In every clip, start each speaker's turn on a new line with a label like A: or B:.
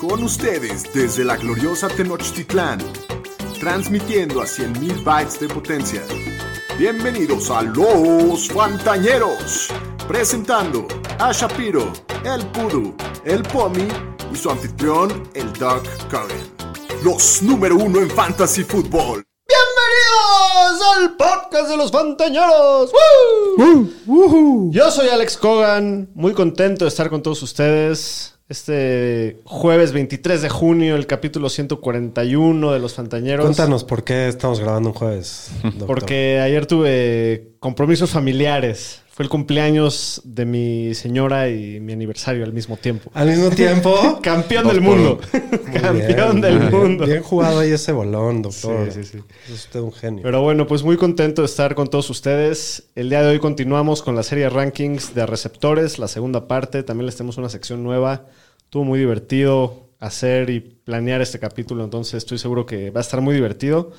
A: Con ustedes desde la gloriosa Tenochtitlán, transmitiendo a 100.000 bytes de potencia. Bienvenidos a Los Fantañeros, presentando a Shapiro, el Pudu, el Pomi y su anfitrión, el Doc Curran. Los número uno en Fantasy Football.
B: ¡Bienvenidos al podcast de los Fantañeros! Yo soy Alex Cogan, muy contento de estar con todos ustedes. Este jueves 23 de junio, el capítulo 141 de los Fantañeros.
C: Cuéntanos por qué estamos grabando un jueves. doctor.
B: Porque ayer tuve compromisos familiares. Fue el cumpleaños de mi señora y mi aniversario al mismo tiempo.
C: Al mismo tiempo.
B: Campeón del mundo. Campeón
C: bien,
B: del
C: bien.
B: mundo.
C: Bien jugado ahí ese bolón, doctor.
B: Sí, sí, sí.
C: Es usted un genio.
B: Pero bueno, pues muy contento de estar con todos ustedes. El día de hoy continuamos con la serie de rankings de receptores, la segunda parte. También les tenemos una sección nueva. Estuvo muy divertido hacer y planear este capítulo, entonces estoy seguro que va a estar muy divertido.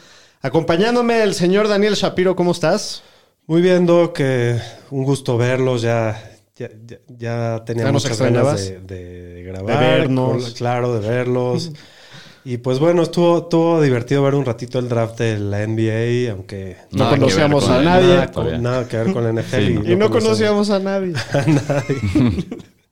B: Acompañándome el señor Daniel Shapiro, ¿cómo estás?
C: Muy bien, Doc. que un gusto verlos. Ya, ya, ya, ya tenía
B: ¿Ya nos
C: muchas ganas de, de grabar.
B: De vernos.
C: con- Claro, de verlos. y pues bueno, estuvo, estuvo divertido ver un ratito el draft de la NBA, aunque
B: No conocíamos a nadie.
D: nada
C: con-
D: todavía.
C: nada que ver con la NFL.
D: Sí,
B: Y no conocíamos a nadie.
C: a nadie.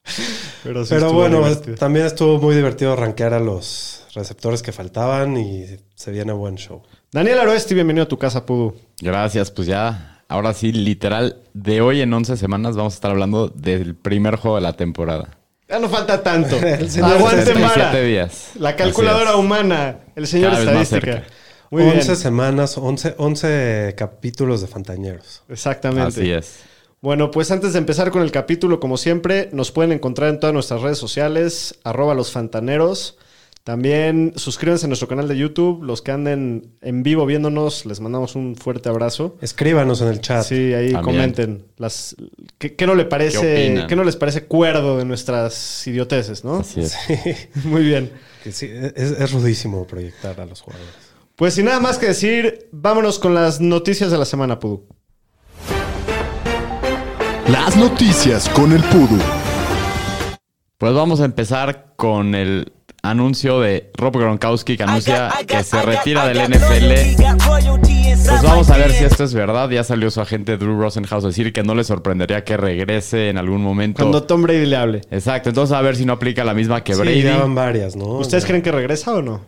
B: Pero, sí
C: Pero
B: estuvo
C: bueno,
B: divertido.
C: es- también estuvo muy divertido rankear a los receptores que faltaban y se viene buen show.
B: Daniel Aroesti, bienvenido a tu casa, Pudu.
D: Gracias, pues ya, ahora sí, literal, de hoy en 11 semanas vamos a estar hablando del primer juego de la temporada.
B: Ya no falta tanto.
C: El señor
B: Aguante. Mara.
D: 37 días.
B: La calculadora humana. El señor
D: Cada
B: estadística. Muy
C: 11
B: bien.
C: semanas, 11, 11 capítulos de Fantañeros.
B: Exactamente.
D: Así es.
B: Bueno, pues antes de empezar con el capítulo, como siempre, nos pueden encontrar en todas nuestras redes sociales, arroba los fantaneros. También suscríbanse a nuestro canal de YouTube. Los que anden en vivo viéndonos, les mandamos un fuerte abrazo.
C: Escríbanos en el chat.
B: Sí, ahí
D: También.
B: comenten. Las, ¿qué, qué no le
D: ¿Qué
B: parece? ¿Qué no les parece cuerdo de nuestras idioteces, no?
D: Así es.
B: Muy bien.
C: Que sí, es, es rudísimo proyectar a los jugadores.
B: Pues sin nada más que decir, vámonos con las noticias de la semana, Pudu.
A: Las noticias con el Pudu.
D: Pues vamos a empezar con el anuncio de Rob Gronkowski que anuncia que se retira del NFL. Pues vamos a ver si esto es verdad. Ya salió su agente Drew Rosenhaus a decir que no le sorprendería que regrese en algún momento.
B: Cuando Tom Brady le hable.
D: Exacto, entonces a ver si no aplica la misma que
C: Sí,
D: Brady.
C: ya van varias, ¿no?
B: ¿Ustedes
C: Ya.
B: creen que regresa o no?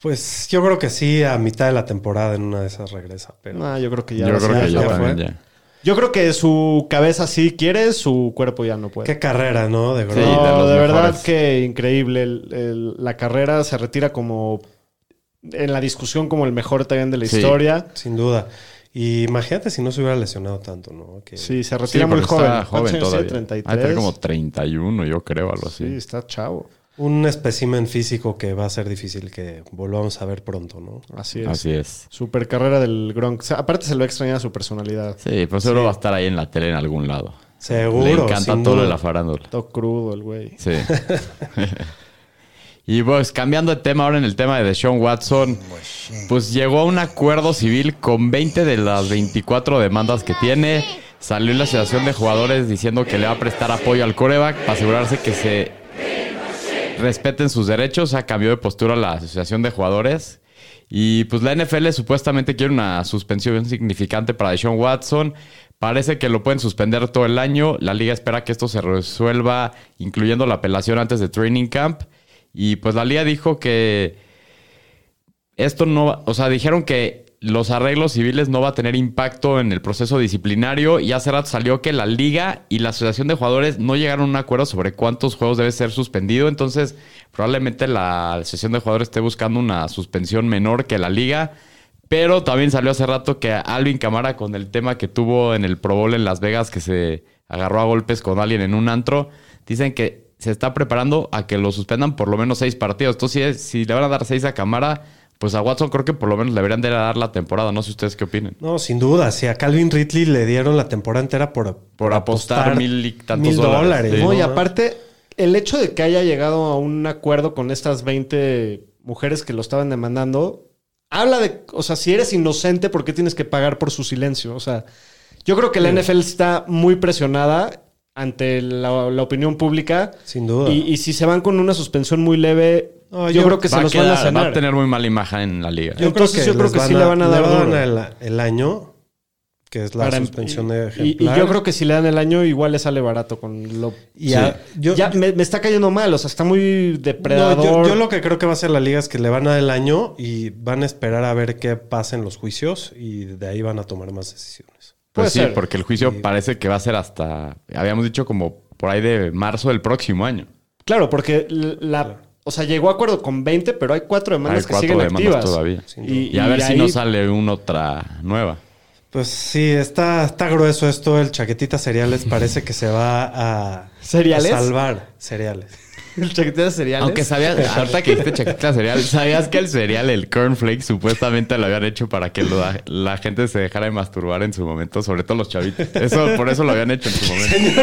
C: Pues yo creo que sí, a mitad de la temporada en una de esas regresa. Pero
B: No, yo creo que ya.
D: Yo creo que yo
C: ya
D: también
C: fue.
D: ya.
B: Yo creo que su cabeza sí quiere, su cuerpo ya no puede.
C: qué carrera, ¿no? De
D: Sí,
B: no,
D: de
B: verdad que increíble. El- el- la carrera se retira como en la discusión como el mejor también de la
D: Sí.
B: historia.
C: Sin duda. Y imagínate si no se hubiera lesionado tanto, ¿no? Que
B: Sí, se
D: Sí,
B: retira muy
D: porque
B: joven.
D: está
B: ¿Cuántos
D: joven todavía.
B: 33.
D: Ha de tener como 31, yo creo, algo así.
B: Sí, está chavo.
C: Un espécimen físico que va a ser difícil que volvamos a ver pronto, ¿no?
B: Así es.
D: Así es.
B: Super carrera del Gronk. O sea, aparte se lo extraña su personalidad.
D: Sí, pues seguro va a estar ahí en la tele en algún lado.
C: Seguro.
D: Le encanta
C: sin
D: todo
C: duda.
D: de la farándula.
B: Todo crudo el güey.
D: Sí. y pues cambiando de tema ahora en el tema de Deshaun Watson, pues llegó a un acuerdo civil con 20 de las 24 demandas que tiene. Salió la asociación de jugadores diciendo que le va a prestar apoyo al coreback para asegurarse que se respeten sus derechos. O sea, cambió de postura la asociación de jugadores. Y pues la NFL supuestamente quiere una suspensión significante para Deshaun Watson. Parece que lo pueden suspender todo el año. La liga espera que esto se resuelva, incluyendo la apelación antes de Training Camp. Y pues la liga dijo que esto no, o sea, dijeron que los arreglos civiles no va a tener impacto en el proceso disciplinario y hace rato salió que la liga y la asociación de jugadores no llegaron a un acuerdo sobre cuántos juegos debe ser suspendido, entonces probablemente la asociación de jugadores esté buscando una suspensión menor que la liga, pero también salió hace rato que Alvin Camara con el tema que tuvo en el Pro Bowl en Las Vegas que se agarró a golpes con alguien en un antro, dicen que se está preparando a que lo suspendan por lo menos seis partidos. Entonces, si, si le van a dar seis a Camara, pues a Watson creo que por lo menos le deberían de dar la temporada. No sé ustedes qué opinen.
C: No, sin duda. Si a Calvin Ridley le dieron la temporada entera por,
D: Por apostar mil y tantos
C: mil
D: dólares, sí.
B: No, y aparte, el hecho de que haya llegado a un acuerdo con estas 20 mujeres que lo estaban demandando, habla de, o sea, si eres inocente, ¿por qué tienes que pagar por su silencio? O sea, yo creo que la NFL está muy presionada ante la, la opinión pública.
C: Sin duda.
B: Y, y si se van con una suspensión muy leve,
C: No,
B: yo,
C: yo-
B: creo que se
D: va, a
B: los
D: quedar-
B: van a
D: va
B: cenar.
D: a tener muy mala imagen en la liga.
C: Yo
B: Entonces, yo creo que sí le van a dar duro.
C: el, el año, que es la
B: Para-
C: suspensión
B: y-
C: de ejemplar.
B: y yo creo que si le dan el año, igual le sale barato con lo.
C: Y a- yo,
B: ya me, me está cayendo mal, o sea, está muy depredador.
C: No, yo, yo lo que creo que va a hacer la liga es que le van a dar el año y van a esperar a ver qué pasa en los juicios y de ahí van a tomar más decisiones.
D: Pues sí,
B: ser.
D: porque el juicio
C: Sí.
D: parece que va a ser hasta, habíamos dicho como por ahí de marzo del próximo año.
B: Claro, porque la. O sea, llegó a acuerdo con 20, pero hay cuatro demandas
D: Hay
B: que
D: cuatro
B: siguen
D: demandas
B: activas.
D: todavía.
B: Y,
D: Y a ver
B: y
D: si
B: ahí-
D: no sale una otra nueva.
C: Pues sí, está, está grueso esto. El chaquetita cereales parece que se va a,
B: ¿Cereales?
C: a salvar. Cereales.
B: El chaquetero de cereales.
D: Aunque sabías, ahorita que dijiste chaqueta cereal, ¿sabías que el cereal, el cornflake, supuestamente lo habían hecho para que lo- la gente se dejara de masturbar en su momento, sobre todo los chavitos? Eso, por eso lo habían hecho en su momento.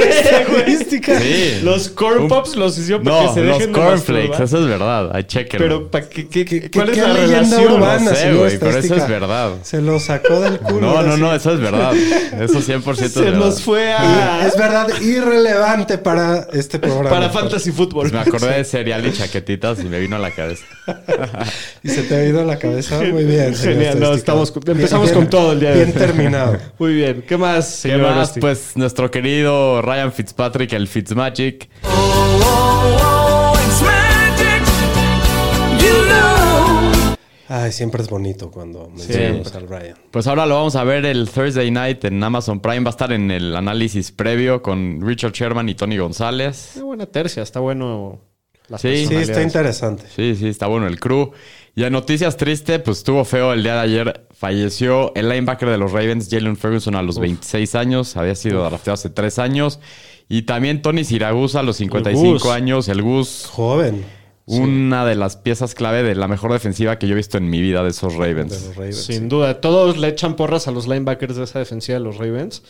C: egoística.
D: Sí.
B: Los corn pops los hicieron para
D: No,
B: que se
D: los
B: dejen de
D: cornflakes,
B: masturbar.
D: eso es verdad. Ahí chequenlo.
B: Pero, ¿para qué, qué-
C: ¿Qué-
B: ¿cuál
C: qué-
B: es
C: qué
B: la
C: leyenda
B: relación?
C: urbana?
D: No sé, güey, pero eso es verdad.
C: Se lo sacó del culo.
D: No, no, no, eso es verdad. Eso 100% es
B: Se
D: verdad.
B: nos fue
C: Y
B: a...
C: es verdad irrelevante para este programa.
B: para Fantasy Football.
D: Me acordé de cereal y chaquetitas y me vino a la cabeza.
C: Y se te ha ido la cabeza muy bien.
B: Genial, no, estamos- empezamos con todo el día de
C: Bien terminado.
B: Muy bien. ¿Qué más,
D: ¿Qué
B: señor
D: más?
B: Rusty?
D: Pues nuestro querido Ryan Fitzpatrick, el Fitzmagic,
C: Ay, siempre es bonito cuando mencionamos al Ryan.
D: Pues ahora lo vamos a ver el Thursday night en Amazon Prime. Va a estar en el análisis previo con Richard Sherman y Tony González.
B: Una buena tercia, está bueno. las
D: Sí.
C: Sí, está interesante.
D: Sí, sí, está bueno el crew. Y en noticias triste, pues estuvo feo el día de ayer. Falleció el linebacker de los Ravens, Jalen Ferguson, a los 26 años. Había sido drafteado hace 3 años. Y también Tony Siragusa a los 55
B: Gus.
D: años. El Gus,
C: Joven.
D: Una de las piezas clave de la mejor defensiva que yo he visto en mi vida de esos
C: De
D: Ravens.
C: los Ravens.
B: Sin duda. Todos le echan porras a los linebackers de esa defensiva de los Ravens.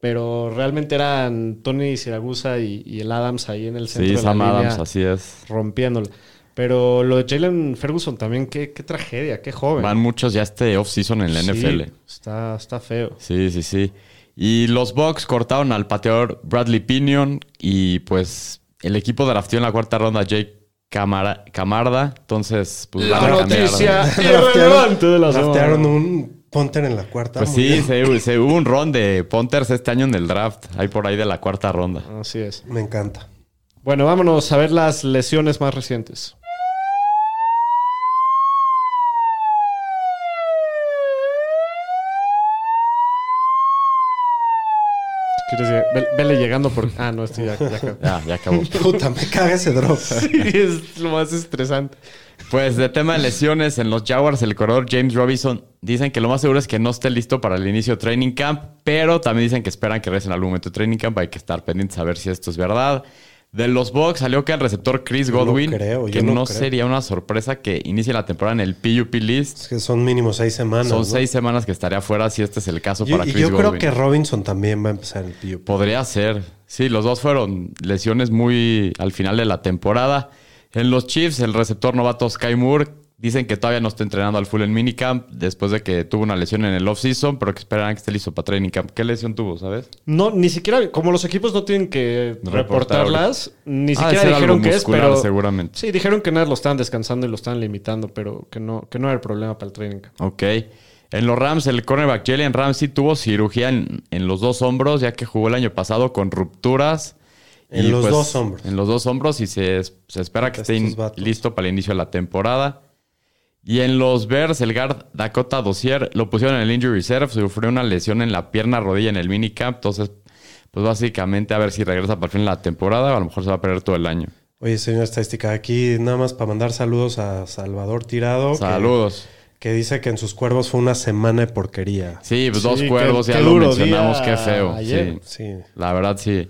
B: Pero realmente eran Tony Siragusa y, y el Adams ahí en el centro
D: Sí,
B: de
D: Sam
B: la línea,
D: Adams, así es.
B: rompiéndolo. Pero lo de Jalen Ferguson también, qué, qué tragedia, qué joven.
D: Van muchos ya este off-season en la
B: Sí,
D: NFL.
B: Está, está feo.
D: Sí, sí, sí. Y los Bucks cortaron al pateador Bradley Pinion y pues el equipo drafteó en la cuarta ronda a Jake Camara- Camarda. Entonces, pues
B: La
D: van a cambiar.
B: noticia irrelevante de la
C: Draftearon
B: semana.
C: un punter en la cuarta.
D: Pues sí, se, se hubo un ron de Ponters este año en el draft. Ahí por ahí de la cuarta ronda.
B: Así es.
C: Me encanta.
B: Bueno, vámonos a ver las lesiones más recientes. ¿Quieres? Ve- Vele llegando por... Ah, no, estoy ya, ya acabó.
D: Ya, ya acabó.
C: Puta, me caga ese drop.
B: Sí, es lo más estresante.
D: Pues de tema de lesiones en los Jaguars, el corredor James Robinson dicen que lo más seguro es que no esté listo para el inicio de training camp, pero también dicen que esperan que regrese en algún momento de training camp. Hay que estar pendientes a ver si esto es verdad. De los Bucks salió que el receptor Chris
C: no
D: Godwin,
C: creo,
D: que
C: no
D: no,
C: creo.
D: sería una sorpresa que inicie la temporada en el PUP list.
C: Es que son mínimo seis semanas.
D: Son
C: ¿no?
D: seis semanas que estaría fuera si este es el caso
C: Yo-
D: para
C: y
D: Chris
C: yo creo
D: Godwin.
C: que Robinson también va a empezar el PUP.
D: Podría ser. Sí, los dos fueron lesiones muy al final de la temporada. En los Chiefs, el receptor novato Sky Moore dicen que todavía no está entrenando al full en minicamp después de que tuvo una lesión en el offseason, pero que esperan que esté listo para training camp. ¿Qué lesión tuvo, sabes?
B: No, ni siquiera, como los equipos no tienen que
D: Reportar
B: reportarlas, ni
D: de
B: siquiera
D: ser
B: dijeron
D: algo
B: que es,
D: muscular,
B: pero...
D: seguramente.
B: Sí, dijeron que nada, lo estaban descansando y lo estaban limitando, pero que no, que no era el problema para el training. camp.
D: Ok. En los Rams, el cornerback Jalen Ramsey tuvo cirugía en, en los dos hombros, ya que jugó el año pasado con rupturas.
C: En los dos hombros.
D: En los dos hombros y se, se espera que esté
C: Estos
D: in-
C: vatos.
D: listo para el inicio de la temporada. Y en los Bears, el guard Dakota Dossier lo pusieron en el injury reserve, sufrió una lesión en la pierna rodilla en el minicamp, entonces, pues básicamente a ver si regresa para el fin de la temporada o a lo mejor se va a perder todo el año.
C: Oye, señor estadística, aquí nada más para mandar saludos a Salvador Tirado.
D: Saludos.
C: Que, dice que en sus cuervos fue una semana de porquería.
D: Sí, pues dos cuervos,
B: qué-
D: ya
B: qué
D: lo mencionamos,
B: día
D: qué feo.
B: ayer.
D: Sí.
C: Sí.
D: La verdad, sí.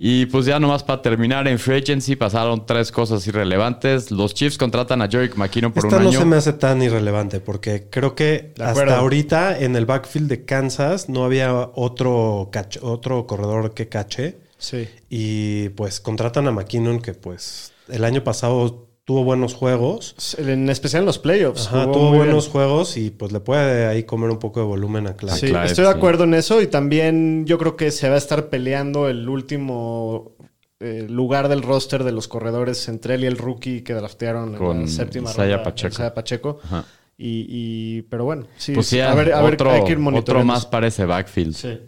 D: Y pues ya nomás para terminar, en Free Agency pasaron tres cosas irrelevantes. Los Chiefs contratan a Jerick McKinnon por
C: Esta
D: un
C: no
D: año.
C: se me hace tan irrelevante porque creo que hasta ahorita en el backfield de Kansas no había otro, cach- otro corredor que cache.
B: Sí.
C: Y pues contratan a McKinnon que pues el año pasado tuvo buenos juegos.
B: En especial en los playoffs.
C: Ajá, tuvo buenos
B: bien.
C: juegos y pues le puede ahí comer un poco de volumen a Clark.
B: Sí,
D: Clive,
B: estoy de
D: sí.
B: acuerdo en eso y también yo creo que se va a estar peleando el último eh, lugar del roster de los corredores entre él y el rookie que draftearon en
D: Con
B: la séptima
D: Isaiah
B: ronda,
D: Pacheco.
B: Isaiah Pacheco.
D: Ajá.
B: Y, y- pero bueno, sí,
D: Pues sí,
B: a ver, a ver,
D: otro,
B: hay que ir
D: otro
B: monitoreando.
D: más para ese backfield.
B: Sí.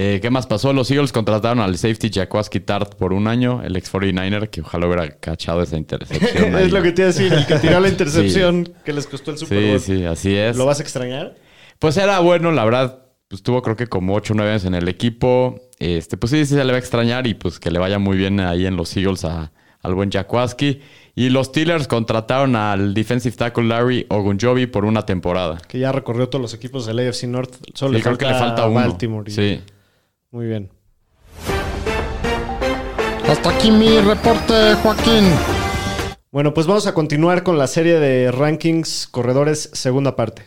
D: Eh, ¿Qué más pasó? Los Eagles contrataron al safety Jaquaski Tart por un año, el ex 49er, que ojalá hubiera cachado esa intercepción.
B: es lo que te iba a decir, el que tiró la intercepción que les costó el Super
D: Sí,
B: Bowl.
D: sí, así es.
B: ¿Lo vas a extrañar?
D: Pues era bueno, la verdad. Pues tuvo creo que como 8 o 9 años en el equipo. Este, pues sí, sí se le va a extrañar y pues que le vaya muy bien ahí en los Eagles a- al buen Jaquaski. Y los Steelers contrataron al defensive tackle Larry Ogunjobi por una temporada.
B: Que ya recorrió todos los equipos del AFC North. Solo
D: Sí,
B: le
D: creo
B: falta
D: que le falta uno.
B: Baltimore. y-
D: Sí.
B: Muy bien.
E: Hasta aquí mi reporte, Joaquín.
B: Bueno, pues vamos a continuar con la serie de rankings corredores segunda parte.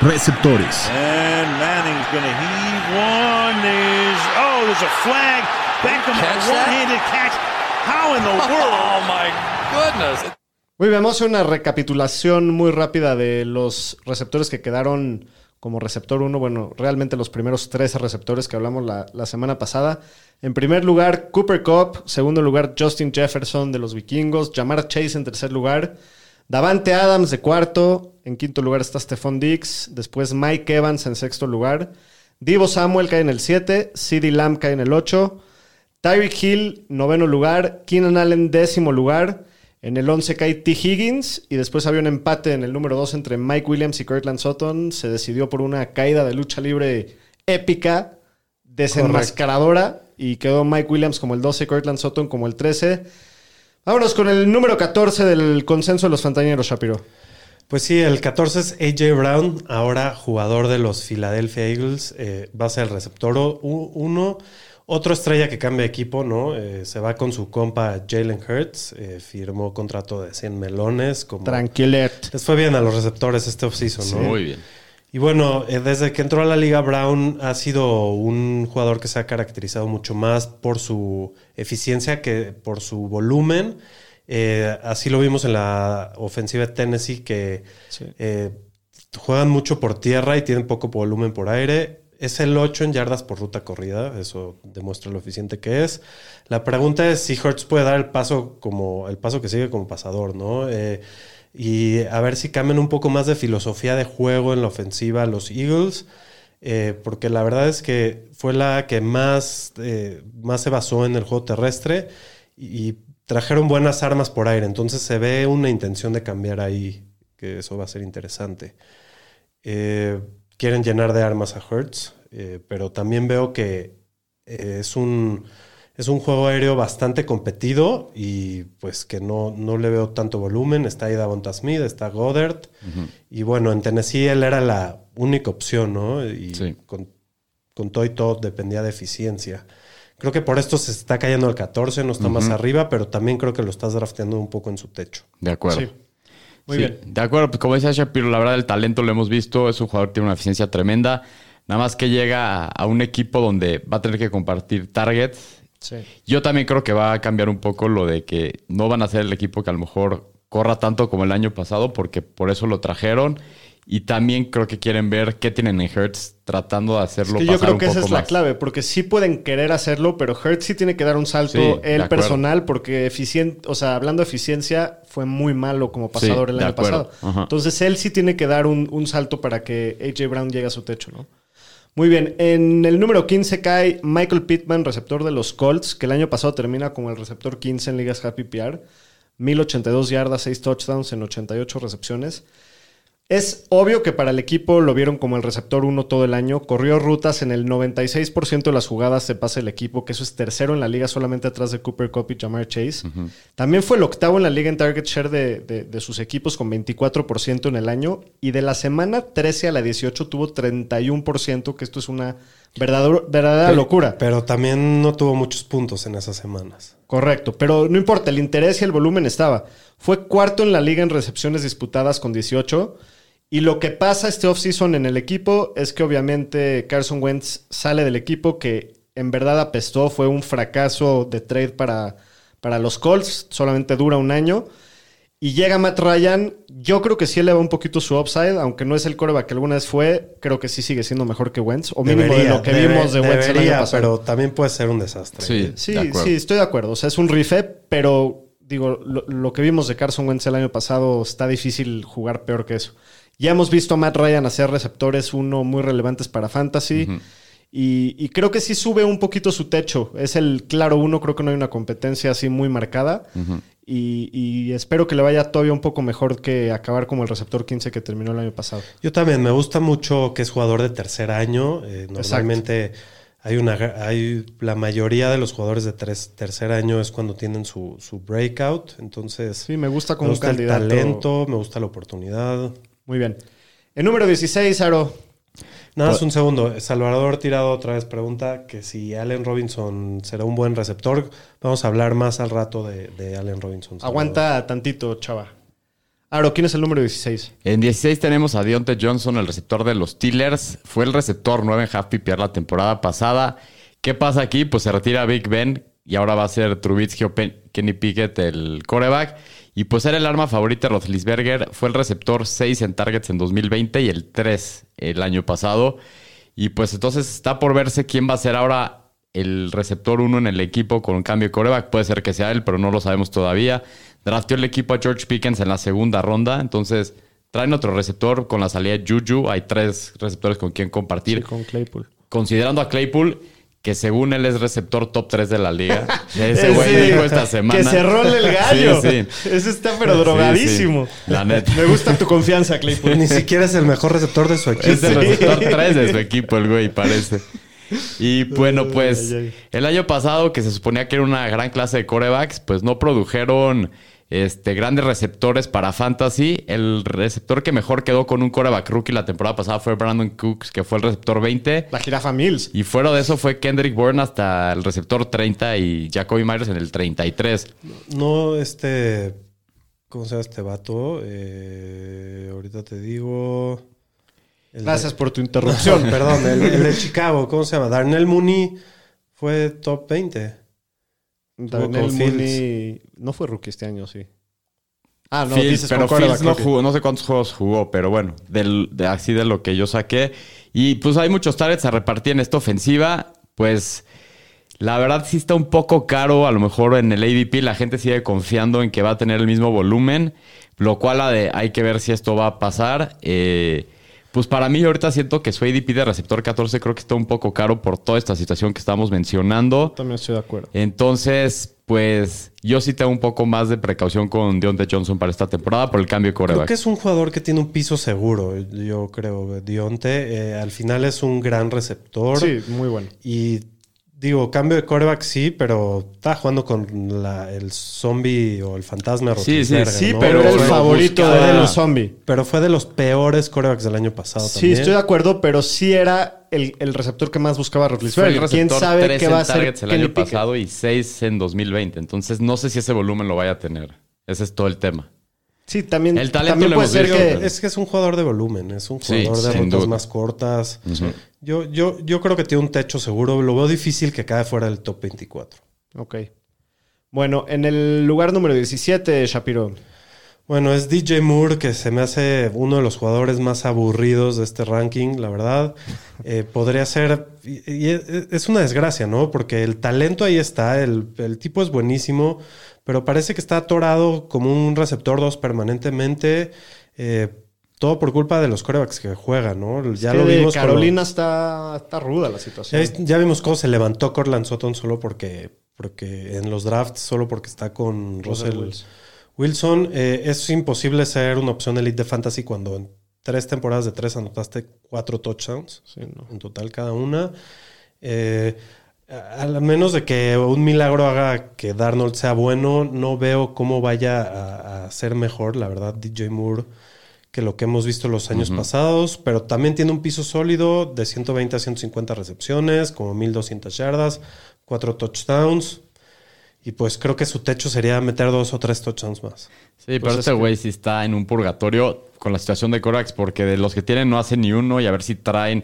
A: Receptores.
F: And Manning's going to heave one. There's oh, there's a flag. Beckham a one-handed catch. How in the world?
G: Oh my goodness.
B: Muy bien, vamos a hacer una recapitulación muy rápida de los receptores que quedaron como receptor 1. Bueno, realmente los primeros 13 receptores que hablamos la, la semana pasada. En primer lugar, Cooper Cup. Segundo lugar, Justin Jefferson de los vikingos. Jamar Chase en tercer lugar. Davante Adams de cuarto. En quinto lugar está Stephon Diggs. Después Mike Evans en sexto lugar. Divo Samuel cae en el 7. CeeDee Lamb cae en el 8. Tyreek Hill, noveno lugar. Keenan Allen, décimo lugar. En el 11 cae T. Higgins. Y después había un empate en el número 2 entre Mike Williams y Kirtland Sutton. Se decidió por una caída de lucha libre épica, desenmascaradora. Y quedó Mike Williams como el 12, Kirtland Sutton como el 13. Vámonos con el número 14 del consenso de los Fantañeros, Shapiro.
C: Pues sí, el 14 es AJ Brown, ahora jugador de los Philadelphia Eagles. eh, va a ser el receptor 1. Otro estrella que cambia de equipo, ¿no? Eh, se va con su compa Jalen Hurts. eh, firmó contrato de 100 melones. Como...
B: Tranquilet.
C: Les fue bien a los receptores este offseason, ¿no?
D: Muy bien.
C: Y bueno, eh, desde que entró a la liga, Brown ha sido un jugador que se ha caracterizado mucho más por su eficiencia que por su volumen. Eh, así lo vimos en la ofensiva de Tennessee, que
B: Sí.
C: eh, juegan mucho por tierra y tienen poco volumen por aire. Es el 8 en yardas por ruta corrida, eso demuestra lo eficiente que es. La pregunta es si Hurts puede dar el paso como el paso que sigue como pasador, ¿no? Eh, y a ver si cambian un poco más de filosofía de juego en la ofensiva los Eagles, eh, porque la verdad es que fue la que más, eh, más se basó en el juego terrestre y, y trajeron buenas armas por aire, entonces se ve una intención de cambiar ahí, que eso va a ser interesante. Eh, quieren llenar de armas a Hertz, eh, pero también veo que eh, es un es un juego aéreo bastante competido y pues que no, no le veo tanto volumen. Está ahí Davonta Smith, está Goddard. Y bueno, en Tennessee él era la única opción, ¿no? Y
D: Sí.
C: con, con todo y todo dependía de eficiencia. Creo que por esto se está cayendo al 14, no está más arriba, pero también creo que lo estás drafteando un poco en su techo.
D: De acuerdo.
B: Sí. Muy
D: Sí,
B: bien.
D: De acuerdo, pues como dice Shapiro, la verdad el talento lo hemos visto, es un jugador que tiene una eficiencia tremenda. Nada más que llega a, a un equipo donde va a tener que compartir targets.
B: Sí.
D: Yo también creo que va a cambiar un poco lo de que no van a ser el equipo que a lo mejor corra tanto como el año pasado, porque por eso lo trajeron. Y también creo que quieren ver qué tienen en Hertz tratando de hacerlo
B: Que yo
D: pasar
B: creo
D: un
B: que esa es la
D: más.
B: clave, porque sí pueden querer hacerlo, pero Hertz sí tiene que dar un salto
D: Sí,
B: él personal, porque eficiente, o sea, hablando de eficiencia, fue muy malo como pasador
D: Sí,
B: el año
D: acuerdo.
B: pasado.
D: Ajá.
B: Entonces él sí tiene que dar un, un salto para que AJ Brown llegue a su techo, ¿no? Muy bien, en el número 15 cae Michael Pittman, receptor de los Colts, que el año pasado termina como el receptor 15 en ligas Happy PR. 1082 yardas, 6 touchdowns en 88 recepciones. Es obvio que para el equipo lo vieron como el receptor 1 todo el año. Corrió rutas en el 96% de las jugadas de pase del equipo, que eso es tercero en la liga solamente atrás de Cooper Cup y Jamar Chase. También fue el octavo en la liga en target share de, de- de sus equipos con 24% en el año. Y de la semana 13 a la 18 tuvo 31%, que esto es una verdadero- verdadera locura.
C: Pero también no tuvo muchos puntos en esas semanas.
B: Correcto, pero no importa, el interés y el volumen estaba. Fue cuarto en la liga en recepciones disputadas con 18. Y lo que pasa este offseason en el equipo es que obviamente Carson Wentz sale del equipo que en verdad apestó, fue un fracaso de trade para, Para los Colts solamente dura un año. Y llega Matt Ryan. Yo creo que sí eleva un poquito su upside, aunque no es el coreback que alguna vez fue. Creo que sí sigue siendo mejor que Wentz. O mínimo de lo que
C: debe-
B: vimos de Wentz el año pasado.
C: pero también puede ser un desastre.
D: Sí,
B: Sí,
D: de acuerdo.
B: sí, estoy de acuerdo. O sea, es un rife, pero digo, lo, lo que vimos de Carson Wentz el año pasado está difícil jugar peor que eso. Ya hemos visto a Matt Ryan hacer receptores, uno muy relevantes para Fantasy. y, y creo que sí sube un poquito su techo. Es el claro uno, creo que no hay una competencia así muy marcada. y, y espero que le vaya todavía un poco mejor que acabar como el receptor 15 que terminó el año pasado.
C: Yo también me gusta mucho que es jugador de tercer año. Eh, normalmente hay una hay la mayoría de los jugadores de tres- tercer año es cuando tienen su, su breakout. Entonces,
B: Sí, me gusta
C: me
B: como un
C: gusta el
B: candidato.
C: talento, me gusta la oportunidad.
B: Muy bien. El número 16, Aro.
C: Nada más un segundo. Salvador Tirado otra vez pregunta que si Allen Robinson será un buen receptor. Vamos a hablar más al rato de, de Allen Robinson. Salvador.
B: Aguanta tantito, chava. Aro, ¿quién es el número 16?
D: En 16 tenemos a Deontay Johnson, el receptor de los Steelers. Fue el receptor 9 en half PPR la temporada pasada. ¿Qué pasa aquí? Pues se retira Big Ben y ahora va a ser Trubisky o Pen- Kenny Pickett el coreback. Y pues era el arma favorita de Roethlisberger. Fue el receptor 6 en targets en 2020 y el 3 el año pasado. Y pues entonces está por verse quién va a ser ahora el receptor 1 en el equipo con un cambio de coreback. Puede ser que sea él, pero no lo sabemos todavía. Drafteó el equipo a George Pickens en la segunda ronda. Entonces traen otro receptor con la salida de Juju. Hay tres receptores con quien compartir.
B: con Claypool.
D: Considerando a Claypool, que según él es receptor top 3 de la liga. Ese güey
B: sí,
D: dijo esta semana.
B: Que se role el gallo.
D: Sí, sí.
B: Ese está pero drogadísimo.
D: sí. La neta.
B: Me gusta tu confianza, Claypool.
C: Ni siquiera es el mejor receptor de su equipo.
D: Es el receptor 3 de su equipo, el güey, parece. Y bueno, pues el año pasado, que se suponía que era una gran clase de corebacks, pues no produjeron este, grandes receptores para fantasy. El receptor que mejor quedó con un coreback rookie la temporada pasada fue Brandon Cooks, que fue el receptor 20.
B: La jirafa Mills.
D: Y fuera de eso fue Kendrick Bourne hasta el receptor 30 y Jacoby Myers en el 33.
C: No, este. ¿Cómo se llama este vato? Eh, ahorita te digo. El de-
B: Gracias por tu interrupción.
C: Perdón, el, el de Chicago, ¿cómo se llama? Darnell Mooney fue top 20.
B: Darnell
C: con
B: Mooney no fue rookie este año, sí. Ah, no,
D: Fields,
B: dices
D: pero Fields no jugó, no sé cuántos juegos jugó, pero bueno, del, de, así de lo que yo saqué. Y pues hay muchos targets a repartir en esta ofensiva. Pues la verdad sí está un poco caro. A lo mejor en el ADP la gente sigue confiando en que va a tener el mismo volumen. Lo cual hay que ver si esto va a pasar. Eh, pues para mí ahorita siento que su ADP de receptor 14 creo que está un poco caro por toda esta situación que estamos mencionando.
B: También estoy de acuerdo.
D: Entonces, pues yo sí tengo un poco más de precaución con Deontay Johnson para esta temporada por el cambio de
C: Creo
D: coreback.
C: que es un jugador que tiene un piso seguro, yo creo, Dionte. Eh, al final es un gran receptor.
B: Sí, muy bueno.
C: Y digo, cambio de coreback sí, pero está jugando con la- el zombie o el fantasma
D: Sí, sí,
B: Sí,
C: ¿no?
B: pero era el
D: Fue
B: favorito
D: buscada.
B: de los zombies.
C: Pero fue de los peores corebacks del año pasado
B: Sí,
C: también.
B: estoy de acuerdo, pero sí era el, el receptor que más buscaba Roethlisberger. ¿Quién sabe
D: 3
B: qué va a hacer
D: targets el año pasado y 6 en 2020. Entonces no sé si ese volumen lo vaya a tener. Ese es todo el tema.
B: Sí, también,
D: El talento
B: también puede ser que...
C: Es que es un jugador de volumen, es un
D: Sí,
C: jugador de rutas
D: duda.
C: más cortas. yo, yo, yo creo que tiene un techo seguro. Lo veo difícil que cae fuera del top 24.
B: Ok. Bueno, en el lugar número 17, Shapiro.
C: Bueno, es DJ Moore, que se me hace uno de los jugadores más aburridos de este ranking, la verdad. Eh, podría ser. Y, y es una desgracia, ¿no? Porque el talento ahí está, el, el tipo es buenísimo, pero parece que está atorado como un receptor 2 permanentemente. eh, todo por culpa de los corebacks que juegan, ¿no? Ya lo vimos
B: Carolina está, está ruda la situación.
C: ya, ya vimos cómo se levantó Cortland Sutton solo porque, porque en los drafts, solo porque está con
B: Russell
C: Russell
B: Wilson.
C: Wilson. Eh, es imposible ser una opción elite de fantasy cuando en tres temporadas de tres anotaste cuatro touchdowns
B: Sí, no.
C: en total cada una. Eh, a- al menos de que un milagro haga que Darnold sea bueno, no veo cómo vaya a, a ser mejor, la verdad, DJ Moore, que lo que hemos visto los años pasados, pero también tiene un piso sólido de 120 a 150 recepciones, como 1200 yardas, cuatro touchdowns. Y pues creo que su techo sería meter dos o tres touchdowns más.
D: Sí,
B: Pues
D: pero
B: es
D: este
B: que-
D: güey sí está en un purgatorio con la situación de corebacks porque de los que tienen no hace ni uno y a ver si traen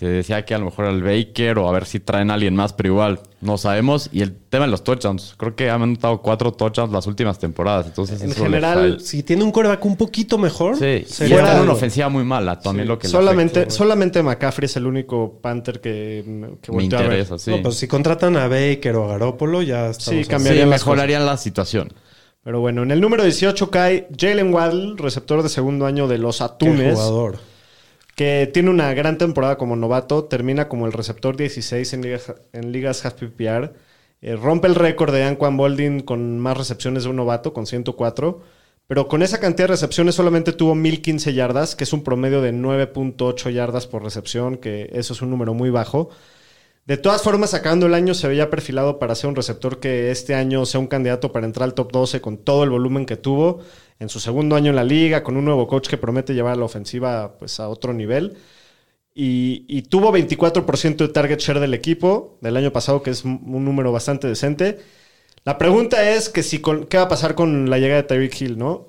D: Se decía que a lo mejor el Baker o a ver si traen a alguien más, pero igual no sabemos. Y el tema de los touchdowns. Creo que han anotado cuatro touchdowns las últimas temporadas. Entonces,
B: En general,
C: Si tiene un coreback un poquito mejor,
D: Sí, y
C: sería
D: está en una ofensiva muy mala. También lo que
B: solamente,
D: afecta.
B: solamente McCaffrey es el único Panther que, que
D: me
B: a ver.
D: interesa, sí.
C: No, pues si contratan a Baker o a Garópolo, ya.
B: Sí, cambiarían
D: Sí, mejorarían la situación.
B: Pero bueno, en el número 18 cae Jalen Waddle, receptor de segundo año de los
C: Qué
B: Atunes,
C: jugador.
B: Que tiene una gran temporada como novato, termina como el receptor 16 en ligas, en ligas half PPR, eh, rompe el récord de Anquan Boldin con más recepciones de un novato, con 104, pero con esa cantidad de recepciones solamente tuvo 1015 yardas, que es un promedio de 9.8 yardas por recepción, que eso es un número muy bajo. De todas formas, acabando el año se veía perfilado para ser un receptor que este año sea un candidato para entrar al top 12 con todo el volumen que tuvo en su segundo año en la liga, con un nuevo coach que promete llevar a la ofensiva pues, a otro nivel. Y, y tuvo 24% de target share del equipo del año pasado, que es un número bastante decente. La pregunta es que si con- qué va a pasar con la llegada de Tyreek Hill, ¿no?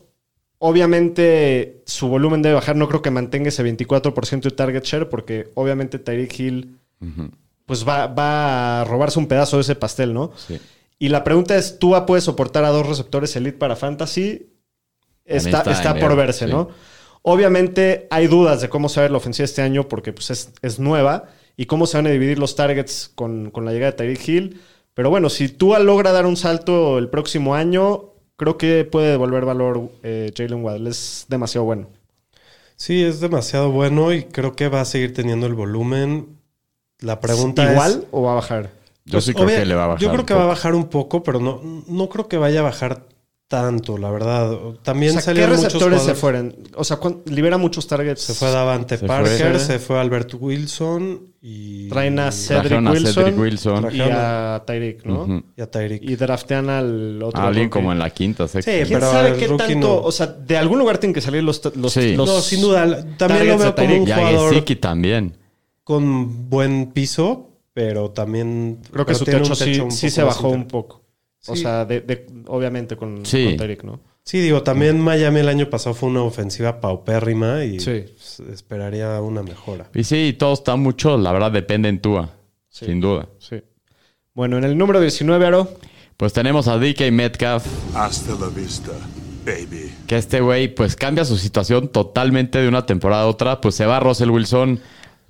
B: Obviamente su volumen debe bajar, no creo que mantenga ese 24% de target share, porque obviamente Tyreek Hill pues va, va a robarse un pedazo de ese pastel, ¿no?
D: Sí.
B: Y la pregunta es, ¿tú puedes soportar a dos receptores elite para fantasy? Está,
D: está
B: está
D: en
B: por
D: ver,
B: verse,
D: sí.
B: ¿no? Obviamente hay dudas de cómo se va a ver la ofensiva este año porque pues, es, es nueva y cómo se van a dividir los targets con, con la llegada de Tyreek Hill. Pero bueno, si Tua logra dar un salto el próximo año, creo que puede devolver valor eh, Jalen Waddle. Es demasiado bueno.
C: Sí, es demasiado bueno y creo que va a seguir teniendo el volumen. La pregunta es.
B: ¿Igual o va a bajar?
D: Yo
C: Pues,
D: sí creo
C: obvia-
D: que le va a bajar.
C: Yo creo
D: un
C: que va a
D: poco.
C: bajar un poco, pero no, no creo que vaya a bajar tanto, la verdad. También
B: O sea, ¿Qué
C: salieron muchos
B: receptores se fueron? O sea, ¿cuán- libera muchos targets.
C: Se fue Davante
D: Se
C: Parker,
B: fue.
C: se fue Albert Wilson y.
B: Traen a Cedric
D: a
B: Wilson,
D: Cedric Wilson.
B: y a Tyreek, ¿no?
C: Y a Tyreek.
B: Y draftean al otro.
D: A alguien
B: rookie.
D: como en la quinta, sexta.
C: Sí,
B: ¿Quién
C: pero
B: sabe qué tanto?
C: no.
B: O sea, de algún lugar tienen que salir los. los,
D: Sí.
B: los
C: no, sin duda. También lo veo como un
D: Y a
C: jugador
D: Gesicki también.
C: con buen piso, pero también.
B: Creo que su
C: un
B: techo, sí,
C: un
B: sí
C: poco
B: se bajó un
C: inter-
B: O sea, de, de- obviamente con,
D: Sí.
B: con ¿no?
C: Sí, digo, también Miami el año pasado fue una ofensiva paupérrima y
B: Sí.
C: pues, esperaría una mejora.
D: Y sí, todo está mucho, la verdad, depende en Tua.
B: Sí.
D: Sin duda.
B: Sí. Bueno, en el número 19, Aro.
D: Pues tenemos a DK Metcalf,
H: Hasta la vista, baby.
D: que este güey pues cambia su situación totalmente de una temporada a otra. Pues se va Russell Wilson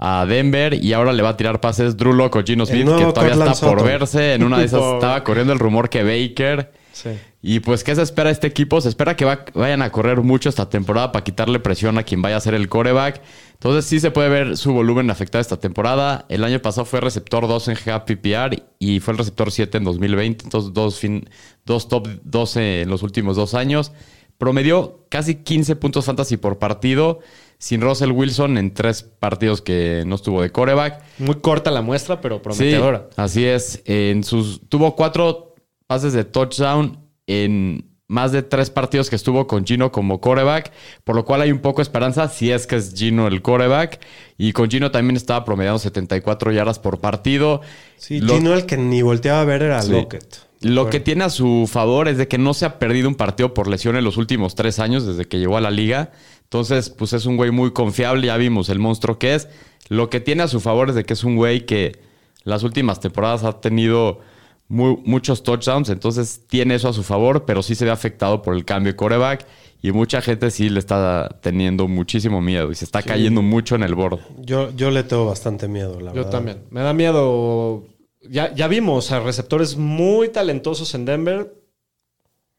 D: a Denver y ahora le va a tirar pases Drew Lock o Gino Smith, que todavía
C: Cortland
D: está por verse. En una de esas estaba corriendo el rumor que Baker.
B: Sí.
D: Y pues, ¿qué se espera de este equipo? Se espera que va- vayan a correr mucho esta temporada para quitarle presión a quien vaya a ser el coreback. Entonces, sí se puede ver su volumen afectado esta temporada. El año pasado fue receptor 2 en GPPR y fue el receptor 7 en 2020. Entonces, dos, fin- dos top 12 en los últimos dos años. Promedió casi 15 puntos fantasy por partido sin Russell Wilson en tres partidos que no estuvo de coreback.
B: Muy corta la muestra, pero prometedora.
D: Sí, así es. En sus, tuvo cuatro pases de touchdown en más de tres partidos que estuvo con Gino como coreback, por lo cual hay un poco de esperanza si es que es Gino el coreback. Y con Gino también estaba promediando 74 yardas por partido.
C: Sí,
D: Lo-
C: Gino el que ni volteaba a ver era
D: Sí.
C: Lockett.
D: Lo que tiene a su favor es de que no se ha perdido un partido por lesión en los últimos tres años desde que llegó a la liga. Entonces, pues es un güey muy confiable. Ya vimos el monstruo que es. Lo que tiene a su favor es de que es un güey que las últimas temporadas ha tenido muy- muchos touchdowns. Entonces tiene eso a su favor, pero sí se ve afectado por el cambio de coreback. Y mucha gente sí le está teniendo muchísimo miedo y se está cayendo mucho en el board.
C: Yo, yo le tengo bastante miedo, la
B: Yo
C: verdad.
B: también. Me da miedo. Ya, ya vimos a receptores muy talentosos en Denver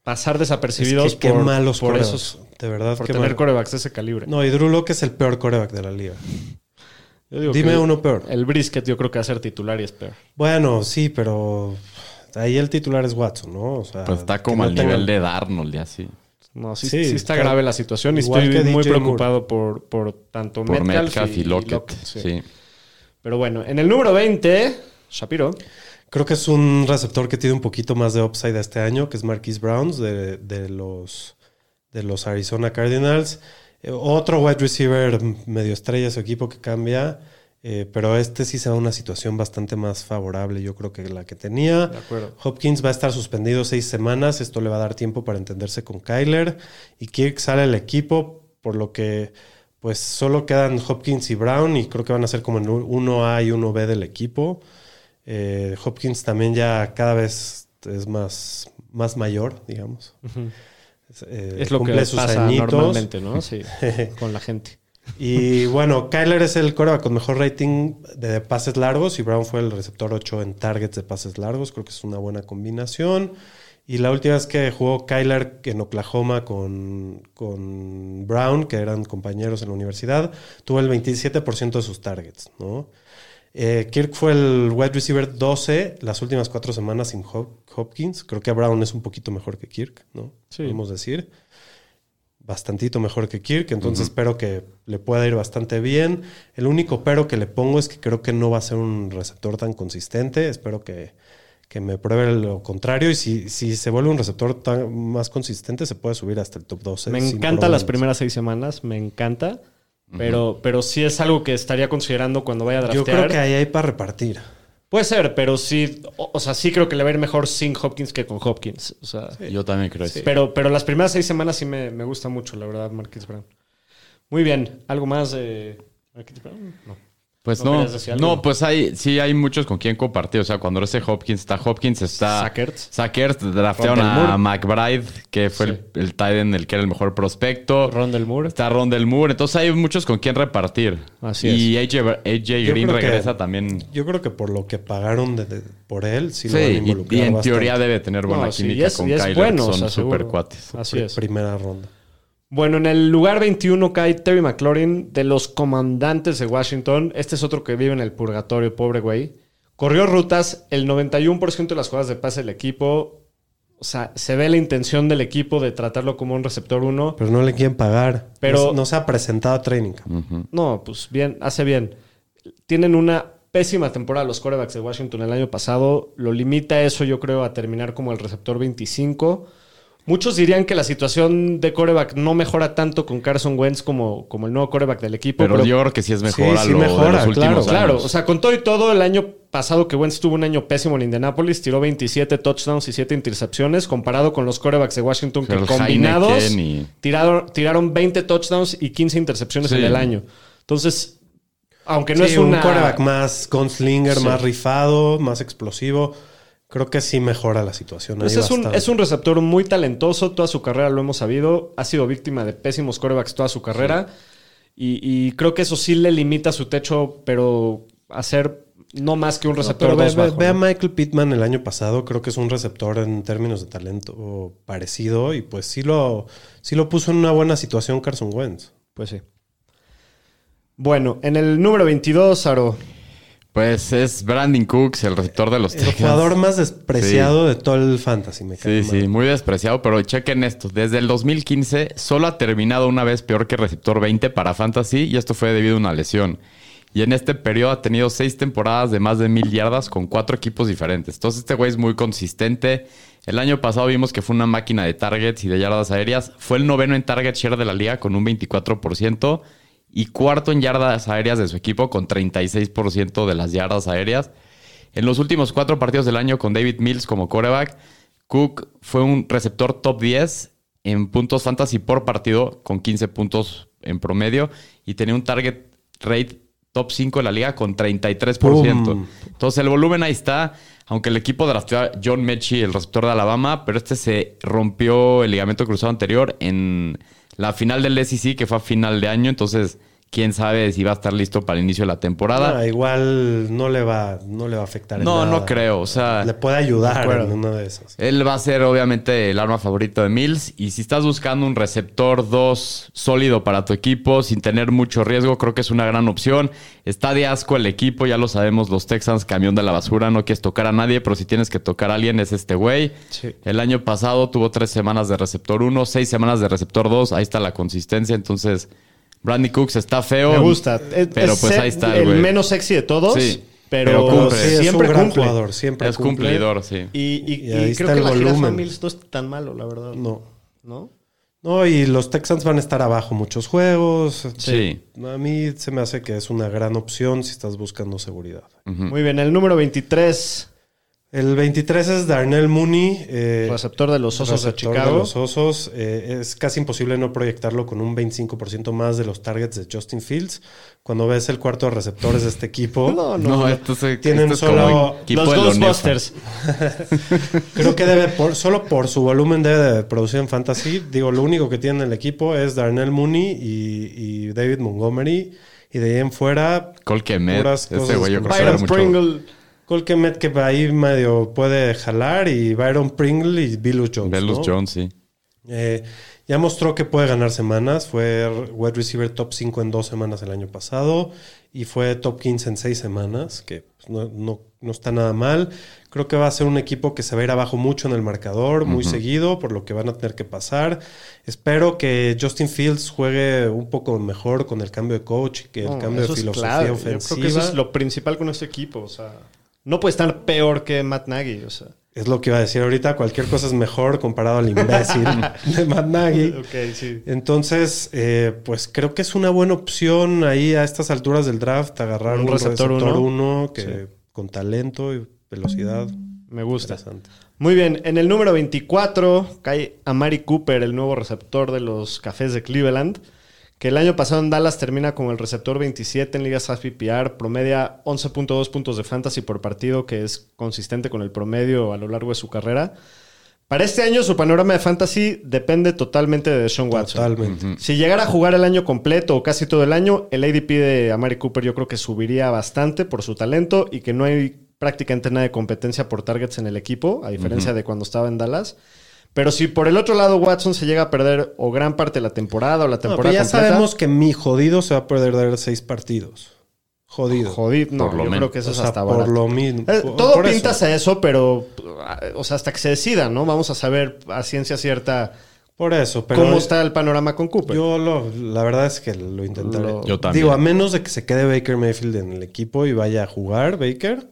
B: pasar
C: Es
B: desapercibidos
C: que
B: por,
C: malos
B: por esos
C: De verdad,
B: por tener
C: mal-
B: corebacks de ese calibre.
C: No, y Drew Lock es el peor coreback de la liga.
B: Yo digo
C: Dime
B: que
C: uno peor.
B: El brisket yo creo que va a ser titular y es peor.
C: Bueno, sí, pero ahí el titular es Watson, ¿no? O sea,
D: Pues está como
C: no
D: al
C: tenga-
D: nivel de Darnold y así.
B: No, sí,
C: Sí,
B: sí está grave la situación y
C: igual
B: estoy muy
C: DJ
B: preocupado por, por tanto
D: Por
B: Metcalf,
D: Metcalf, y, Lockett.
B: sí.
D: sí.
B: Pero bueno, en el número 20, Shapiro.
C: Creo que es un receptor que tiene un poquito más de upside este año, que es Marquise Browns de, de los, de los Arizona Cardinals. Eh, otro wide receiver medio estrella, su equipo que cambia, eh, pero este sí se da una situación bastante más favorable, yo creo que la que tenía.
B: De acuerdo.
C: Hopkins va a estar suspendido seis semanas, esto le va a dar tiempo para entenderse con Kyler. Y Kirk sale al equipo, por lo que pues solo quedan Hopkins y Brown y creo que van a ser como en 1A y 1B del equipo. Eh, Hopkins también ya cada vez es más, más mayor, digamos. Eh,
B: Es lo que
C: cumple sus
B: pasa
C: añitos.
B: normalmente, ¿no? Sí, con la gente.
C: Y bueno, Kyler es el coreback con mejor rating de pases largos y Brown fue el receptor 8 en targets de pases largos. Creo que es una buena combinación. Y la última vez que jugó Kyler en Oklahoma con, con Brown, que eran compañeros en la universidad, tuvo el 27% de sus targets, ¿no? Eh, Kirk fue el wide receiver 12 las últimas cuatro semanas sin Hop- Hopkins. Creo que Brown es un poquito mejor que Kirk, ¿no?
B: Sí.
C: Podemos decir bastantito mejor que Kirk, entonces espero que le pueda ir bastante bien. El único pero que le pongo es que creo que no va a ser un receptor tan consistente, espero que, que me pruebe lo contrario y si, si se vuelve un receptor tan, más consistente se puede subir hasta el top 12.
B: Me
C: sin
B: encanta las primeras seis semanas, me encanta. Pero, pero sí es algo que estaría considerando cuando vaya a
C: Yo
B: draftear.
C: creo que ahí hay para repartir.
B: Puede ser, pero sí, o, o sea, sí creo que le va a ir mejor sin Hopkins que con Hopkins. O sea,
D: Yo también creo eso.
B: pero, pero las primeras seis semanas sí me, me gusta mucho, la verdad, Marquis Brown. Muy bien. ¿Algo más de Marquis Brown? No.
D: Pues
B: ¿No
D: no, pues hay, sí hay muchos con quien compartir. O sea, cuando ese Hopkins está Hopkins, está
B: Sackers.
D: Sackers, draftearon a. McBride, que fue
B: Sí.
D: el, el tight end, el que era el mejor prospecto.
B: Rondell Moore.
D: Está Rondell Moore. Entonces hay muchos con quien repartir.
B: Así
D: y AJ, AJ
C: Yo
D: Green
C: creo que-
D: regresa también.
C: Yo creo que por lo que pagaron de- de- por él, sí,
D: Sí,
C: lo van a
D: y,
C: involucrar
D: y en
C: bastante.
D: teoría debe tener buena
B: No, sí,
D: química
B: y es,
D: con
B: y es
D: Kyler,
B: bueno,
D: que
B: o
D: son
B: sea,
D: super cuates.
B: Así es.
C: Primera ronda.
B: Bueno, en el lugar 21 cae Terry McLaurin de los comandantes de Washington. Este es otro que vive en el purgatorio, pobre güey. Corrió rutas, el 91% de las jugadas de pase del equipo. O sea, se ve la intención del equipo de tratarlo como un receptor 1.
C: Pero no le quieren pagar.
B: Pero-
C: no, no se ha presentado a training.
B: No, pues bien, hace bien. Tienen una pésima temporada los quarterbacks de Washington el año pasado. Lo limita eso, yo creo, a terminar como el receptor 25. Muchos dirían que la situación de quarterback no mejora tanto con Carson Wentz como, como el nuevo quarterback del equipo.
D: Pero, yo creo que sí es mejor
C: Sí,
D: a
C: sí mejora,
D: de los últimos
C: claro,
D: años.
B: Claro, o sea, con todo y todo, el año pasado que Wentz tuvo un año pésimo en Indianapolis, tiró 27 touchdowns y 7 intercepciones, comparado con los quarterbacks de Washington que combinados
D: y-
B: tiraron, tiraron 20 touchdowns y 15 intercepciones
D: Sí.
B: en el año. Entonces, aunque no
C: Sí,
B: es una...
C: un quarterback más gunslinger,
B: Sí.
C: más rifado, más explosivo. Creo que sí mejora la situación.
B: Pues es, un, es un receptor muy talentoso, toda su carrera lo hemos sabido, ha sido víctima de pésimos quarterbacks toda su carrera y, y creo que eso sí le limita su techo, pero hacer no más que un receptor
C: Pero ve,
B: dos
C: ve-
B: bajo,
C: ve a
B: ¿no?
C: Michael Pittman el año pasado, creo que es un receptor en términos de talento parecido y pues sí lo, sí lo puso en una buena situación Carson Wentz.
B: Pues sí. Bueno, en el número 22, Aro.
D: Pues es Brandon Cooks, el receptor de los
C: El
D: Texans.
C: jugador más despreciado de todo el fantasy, me
D: Sí,
C: mal.
D: sí, muy despreciado, pero chequen esto. Desde el 2015 solo ha terminado una vez peor que receptor 20 para Fantasy y esto fue debido a una lesión. Y en este periodo ha tenido seis temporadas de más de mil yardas con cuatro equipos diferentes. Entonces este güey es muy consistente. El año pasado vimos que fue una máquina de targets y de yardas aéreas. Fue el noveno en target share de la liga con un 24% y cuarto en yardas aéreas de su equipo con 36% de las yardas aéreas. En los últimos cuatro partidos del año con David Mills como quarterback, Cook fue un receptor top 10 en puntos fantasy por partido con 15 puntos en promedio y tenía un target rate top 5 de la liga con 33%.
C: ¡Pum!
D: Entonces el volumen ahí está, aunque el equipo drafteó a John Mechie, el receptor de Alabama, pero este se rompió el ligamento cruzado anterior en la final del SEC, que fue a final de año, entonces quién sabe si va a estar listo para el inicio de la temporada.
C: Ah, igual no le va, no le va a afectar. en
D: No,
C: nada.
D: no creo, o sea-
C: Le puede ayudar en una de esas.
D: Él va a ser obviamente el arma favorito de Mills. Y si estás buscando un receptor 2 sólido para tu equipo, sin tener mucho riesgo, creo que es una gran opción. Está de asco el equipo, ya lo sabemos, los Texans, camión de la basura, no quieres tocar a nadie, pero si tienes que tocar a alguien es este güey.
B: Sí.
D: El año pasado tuvo tres semanas de receptor 1, seis semanas de receptor 2, ahí está la consistencia. Entonces, Brandy Cooks está feo.
B: Me gusta.
D: Pero
B: es
D: pues ahí está,
B: el
D: güey.
B: menos sexy de todos,
D: Sí,
B: pero,
D: pero cumple.
C: Sí, es
B: siempre
C: un gran
B: cumple.
C: jugador, siempre
D: Es
C: cumple.
D: cumplidor, sí.
B: Y, y-
C: Y
B: y
C: ahí
B: creo
C: está
B: que
C: el
B: la
C: volumen.
B: Mills no es tan malo, la verdad.
C: No.
B: ¿No?
C: No, y los Texans van a estar abajo muchos juegos.
D: Sí.
C: A mí se me hace que es una gran opción si estás buscando seguridad.
B: Muy bien, el número 23.
C: El 23 es Darnell Mooney. eh,
B: Receptor de los Osos de
C: receptor
B: Chicago.
C: los Osos. Eh, es casi imposible no proyectarlo con un 25% más de los targets de Justin Fields. Cuando ves el cuarto de receptores de este equipo,
B: No, no.
D: No, esto, se,
C: Tienen
D: esto es como
C: solo
D: equipo
B: los
D: de.
B: Ghostbusters.
C: creo que debe, por, solo por su volumen debe de producir en fantasy. Digo, lo único que tiene el equipo es Darnell Mooney y, y David Montgomery. Y de ahí en fuera,
D: Ese
C: cosas
D: güey yo creo que mucho.
B: Pringle.
C: Cole Kemet que ahí medio puede jalar y Byron Pringle y Billus Jones.
D: Velus
C: ¿no?
D: Jones, sí.
C: Eh, ya mostró que puede ganar semanas. Fue wide receiver top 5 en dos semanas el año pasado y fue top 15 en seis semanas, que pues, no, no- no está nada mal. Creo que va a ser un equipo que se va a ir abajo mucho en el marcador, muy seguido, por lo que van a tener que pasar. Espero que Justin Fields juegue un poco mejor con el cambio de coach y que el
B: No,
C: cambio de
B: es
C: filosofía
B: clave. Yo
C: ofensiva.
B: creo que eso es lo principal con este equipo. O sea, no puede estar peor que Matt Nagy. O sea.
C: Es lo que iba a decir ahorita. Cualquier cosa es mejor comparado al imbécil de Matt Nagy.
B: Sí.
C: Entonces, eh, pues creo que es una buena opción ahí a estas alturas del draft agarrar
B: Un
C: un,
B: receptor
C: receptor,
B: uno.
C: uno que con talento y velocidad.
B: Me gusta. Muy bien, en el número 24 cae Amari Cooper, el nuevo receptor de los Cafés de Cleveland, que el año pasado en Dallas termina como el receptor 27 en ligas PPR, promedia 11.2 puntos de fantasy por partido, que es consistente con el promedio a lo largo de su carrera. Para este año su panorama de fantasy depende totalmente de Sean Watson.
C: Totalmente.
B: Si llegara a jugar el año completo o casi todo el año, el ADP de Amari Cooper yo creo que subiría bastante por su talento y que no hay prácticamente nada de competencia por targets en el equipo, a diferencia de cuando estaba en Dallas. Pero si por el otro lado Watson se llega a perder o gran parte de la temporada o la
C: No, pero
B: temporada
C: ya
B: completa,
C: sabemos que mi jodido se va a perder seis partidos. Jodido.
B: jodido, no,
D: Por lo
B: yo
D: menos.
B: creo que eso
C: O
B: es hasta
C: por
B: barato.
C: lo mismo.
B: Eh,
C: Por-
B: todo
C: por
B: pinta
C: eso.
B: a eso, pero ah, o sea, hasta que se decida, ¿no? Vamos a saber a ciencia cierta
C: Por eso, pero
B: cómo está el panorama con Cooper.
C: yo lo, la verdad es que lo intentaré.
B: Lo-
D: Yo también.
C: Digo, a menos de que se quede Baker Mayfield en el equipo y vaya a jugar Baker,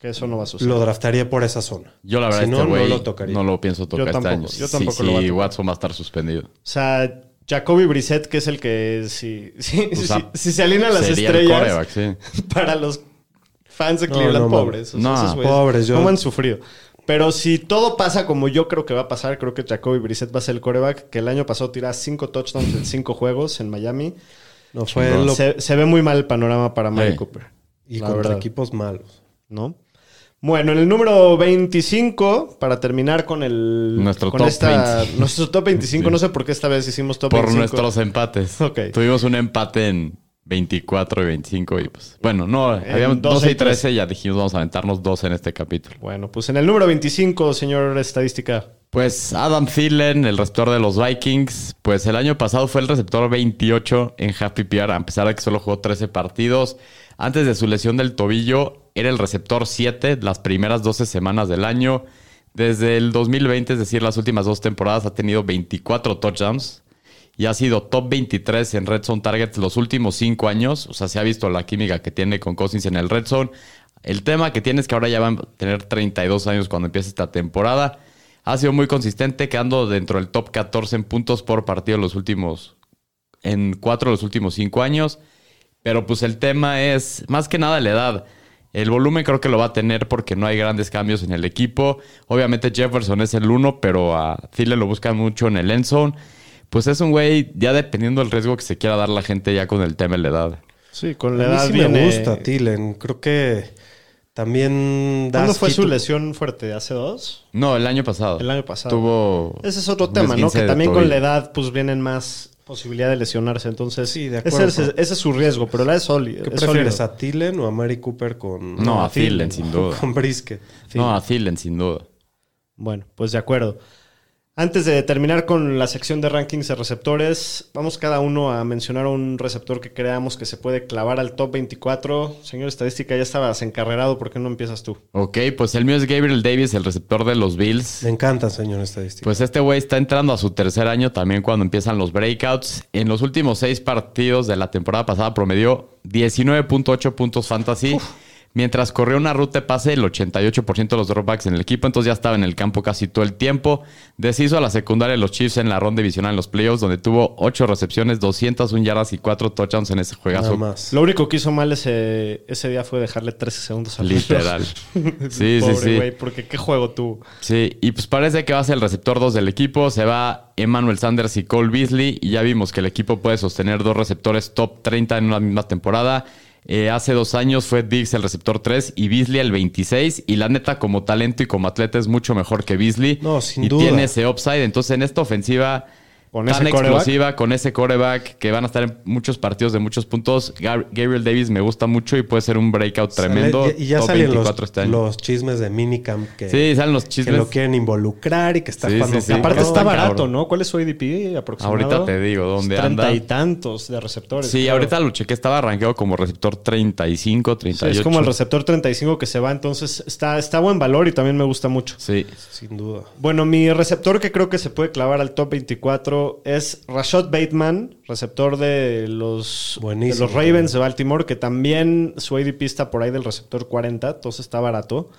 B: que eso no va a suceder.
C: lo draftaría por esa zona.
D: Yo la verdad
C: Si no,
D: este
C: lo tocaría.
D: no lo pienso tocar
B: Yo
D: este
B: tampoco,
D: año.
B: yo
D: Sí,
B: tampoco
D: sí,
B: lo tocar.
D: Watson va a estar suspendido.
B: O sea, Jacoby Brissett, que es el que si, si,
D: O sea,
B: si- si se alinean las estrellas
D: sí.
B: para los fans de Cleveland,
C: no,
B: pobres. O sea,
D: No,
B: esos
C: pobres, yo-
B: ¿Cómo han sufrido? Pero si todo pasa como yo creo que va a pasar, creo que Jacoby Brissett va a ser el coreback, que el año pasado tira cinco touchdowns en cinco juegos en Miami.
C: No fue lo,
B: Se, se ve muy mal el panorama para Mari
D: Sí.
B: Cooper.
C: y
B: la
C: contra
B: verdad.
C: equipos malos.
B: ¿no? Bueno, en el número 25, para terminar con el.
D: Nuestro
B: con
D: top
B: esta,
D: 20.
B: Nuestro top 25,
D: Sí.
B: no sé por qué esta vez hicimos top
D: Por
B: 25.
D: nuestros empates.
B: Ok.
D: Tuvimos un empate en 24 y 25 y pues... Bueno, no,
B: En
D: habíamos
B: 12
D: 12
B: y
D: y 13 y ya dijimos vamos a aventarnos 12 en este capítulo.
B: Bueno, pues en el número 25, señor estadística.
D: Pues Adam Thielen, el receptor de los Vikings, pues el año pasado fue el receptor 28 en Happy PR, a pesar de que solo jugó 13 partidos. Antes de su lesión del tobillo, era el receptor 7 las primeras 12 semanas del año. Desde el 2020, es decir, las últimas dos temporadas, ha tenido 24 touchdowns y ha sido top 23 en Red Zone Targets los últimos 5 años. O sea, se ha visto la química que tiene con Cousins en el Red Zone. El tema que tiene es que ahora ya van a tener 32 años cuando empiece esta temporada. Ha sido muy consistente, quedando dentro del top 14 en puntos por partido los últimos, en 4 de los últimos 5 años. Pero pues el tema es más que nada la edad. El volumen creo que lo va a tener porque no hay grandes cambios en el equipo. Obviamente Jefferson es el uno, pero a Thielen lo buscan mucho en el end zone. Pues es un güey, ya dependiendo del riesgo que se quiera dar la gente ya con el tema de la edad.
B: Sí, con la
C: A mí
B: edad
C: sí
B: viene...
C: me gusta Thielen. Creo que también
B: ¿Cuándo fue su lesión fuerte? ¿Hace dos?
D: No, el año pasado.
B: El año pasado.
D: Tuvo...
B: Ese es otro tema, ¿no? Que también con la edad, pues vienen más posibilidad de lesionarse. Entonces,
C: Sí, de
B: ese,
C: acuerdo,
B: es, ese es su riesgo, pero la es sólida.
C: ¿Qué
B: es
C: prefieres,
B: sólido.
C: a Thielen o a Mary Cooper con,
D: No, a
B: a Thielen.
D: Thielen, sin duda.
C: con Brisket?
D: No, a Thielen, sin duda.
B: Bueno, pues de acuerdo. Antes de terminar con la sección de rankings de receptores, vamos cada uno a mencionar un receptor que creamos que se puede clavar al top 24. Señor Estadística, ya estabas encarrerado, ¿por qué no empiezas tú?
D: Ok, pues el mío es Gabriel Davis, el receptor de los Bills.
C: Me encanta, señor estadístico.
D: Pues este güey está entrando a su tercer año también cuando empiezan los breakouts. En los últimos seis partidos de la temporada pasada promedió 19.8 puntos fantasy. Mientras corrió una ruta de pase, el 88% de los dropbacks en el equipo, entonces ya estaba en el campo casi todo el tiempo. Deshizo a la secundaria de los Chiefs en la ronda divisional en los playoffs, donde tuvo 8 recepciones, 201 yardas y 4 touchdowns en ese
C: Nada
D: juegazo.
C: más.
B: Lo único que hizo mal ese, ese día fue dejarle 13 segundos al
D: Literal. Sí, sí,
B: Pobre
D: sí.
B: güey, porque qué juego tuvo.
D: Sí, y pues parece que va a ser el receptor 2 del equipo. Se va Emmanuel Sanders y Cole Beasley. Y ya vimos que el equipo puede sostener dos receptores top 30 en una misma temporada. Eh, hace dos años fue Diggs el receptor 3 y Beasley el 26. Y la neta, como talento y como atleta, es mucho mejor que Beasley.
C: No, sin
D: y
C: duda.
D: tiene ese upside. Entonces, en esta ofensiva
B: Con
D: tan
B: ese
D: explosiva, con ese coreback, que van a estar en muchos partidos de muchos puntos, Gab- Gabriel Davis me gusta mucho y puede ser un breakout tremendo.
C: Sale- y ya
D: top
C: salen los,
D: 24 este año.
C: los chismes de Minicamp que,
D: Sí, salen los
C: que
D: chismes.
C: lo quieren involucrar y que está
D: Sí,
C: jugando
D: sí, sí.
B: Aparte está
D: cabrón.
B: barato, ¿no? ¿Cuál es su ADP aproximado?
D: Ahorita te digo dónde
B: Treinta
D: anda.
B: y tantos de receptores.
D: Sí, ahorita lo chequé, estaba arranqueado como receptor 35,
B: Sí,
D: 38.
B: es como el receptor 35 que se va, entonces está, está buen valor y también me gusta mucho.
D: Sí.
C: Sin duda.
B: Bueno, mi receptor que creo que se puede clavar al top 24 es Rashad Bateman, receptor de los, de los Ravens de Baltimore, que también su ADP está por ahí del receptor 40, entonces está barato.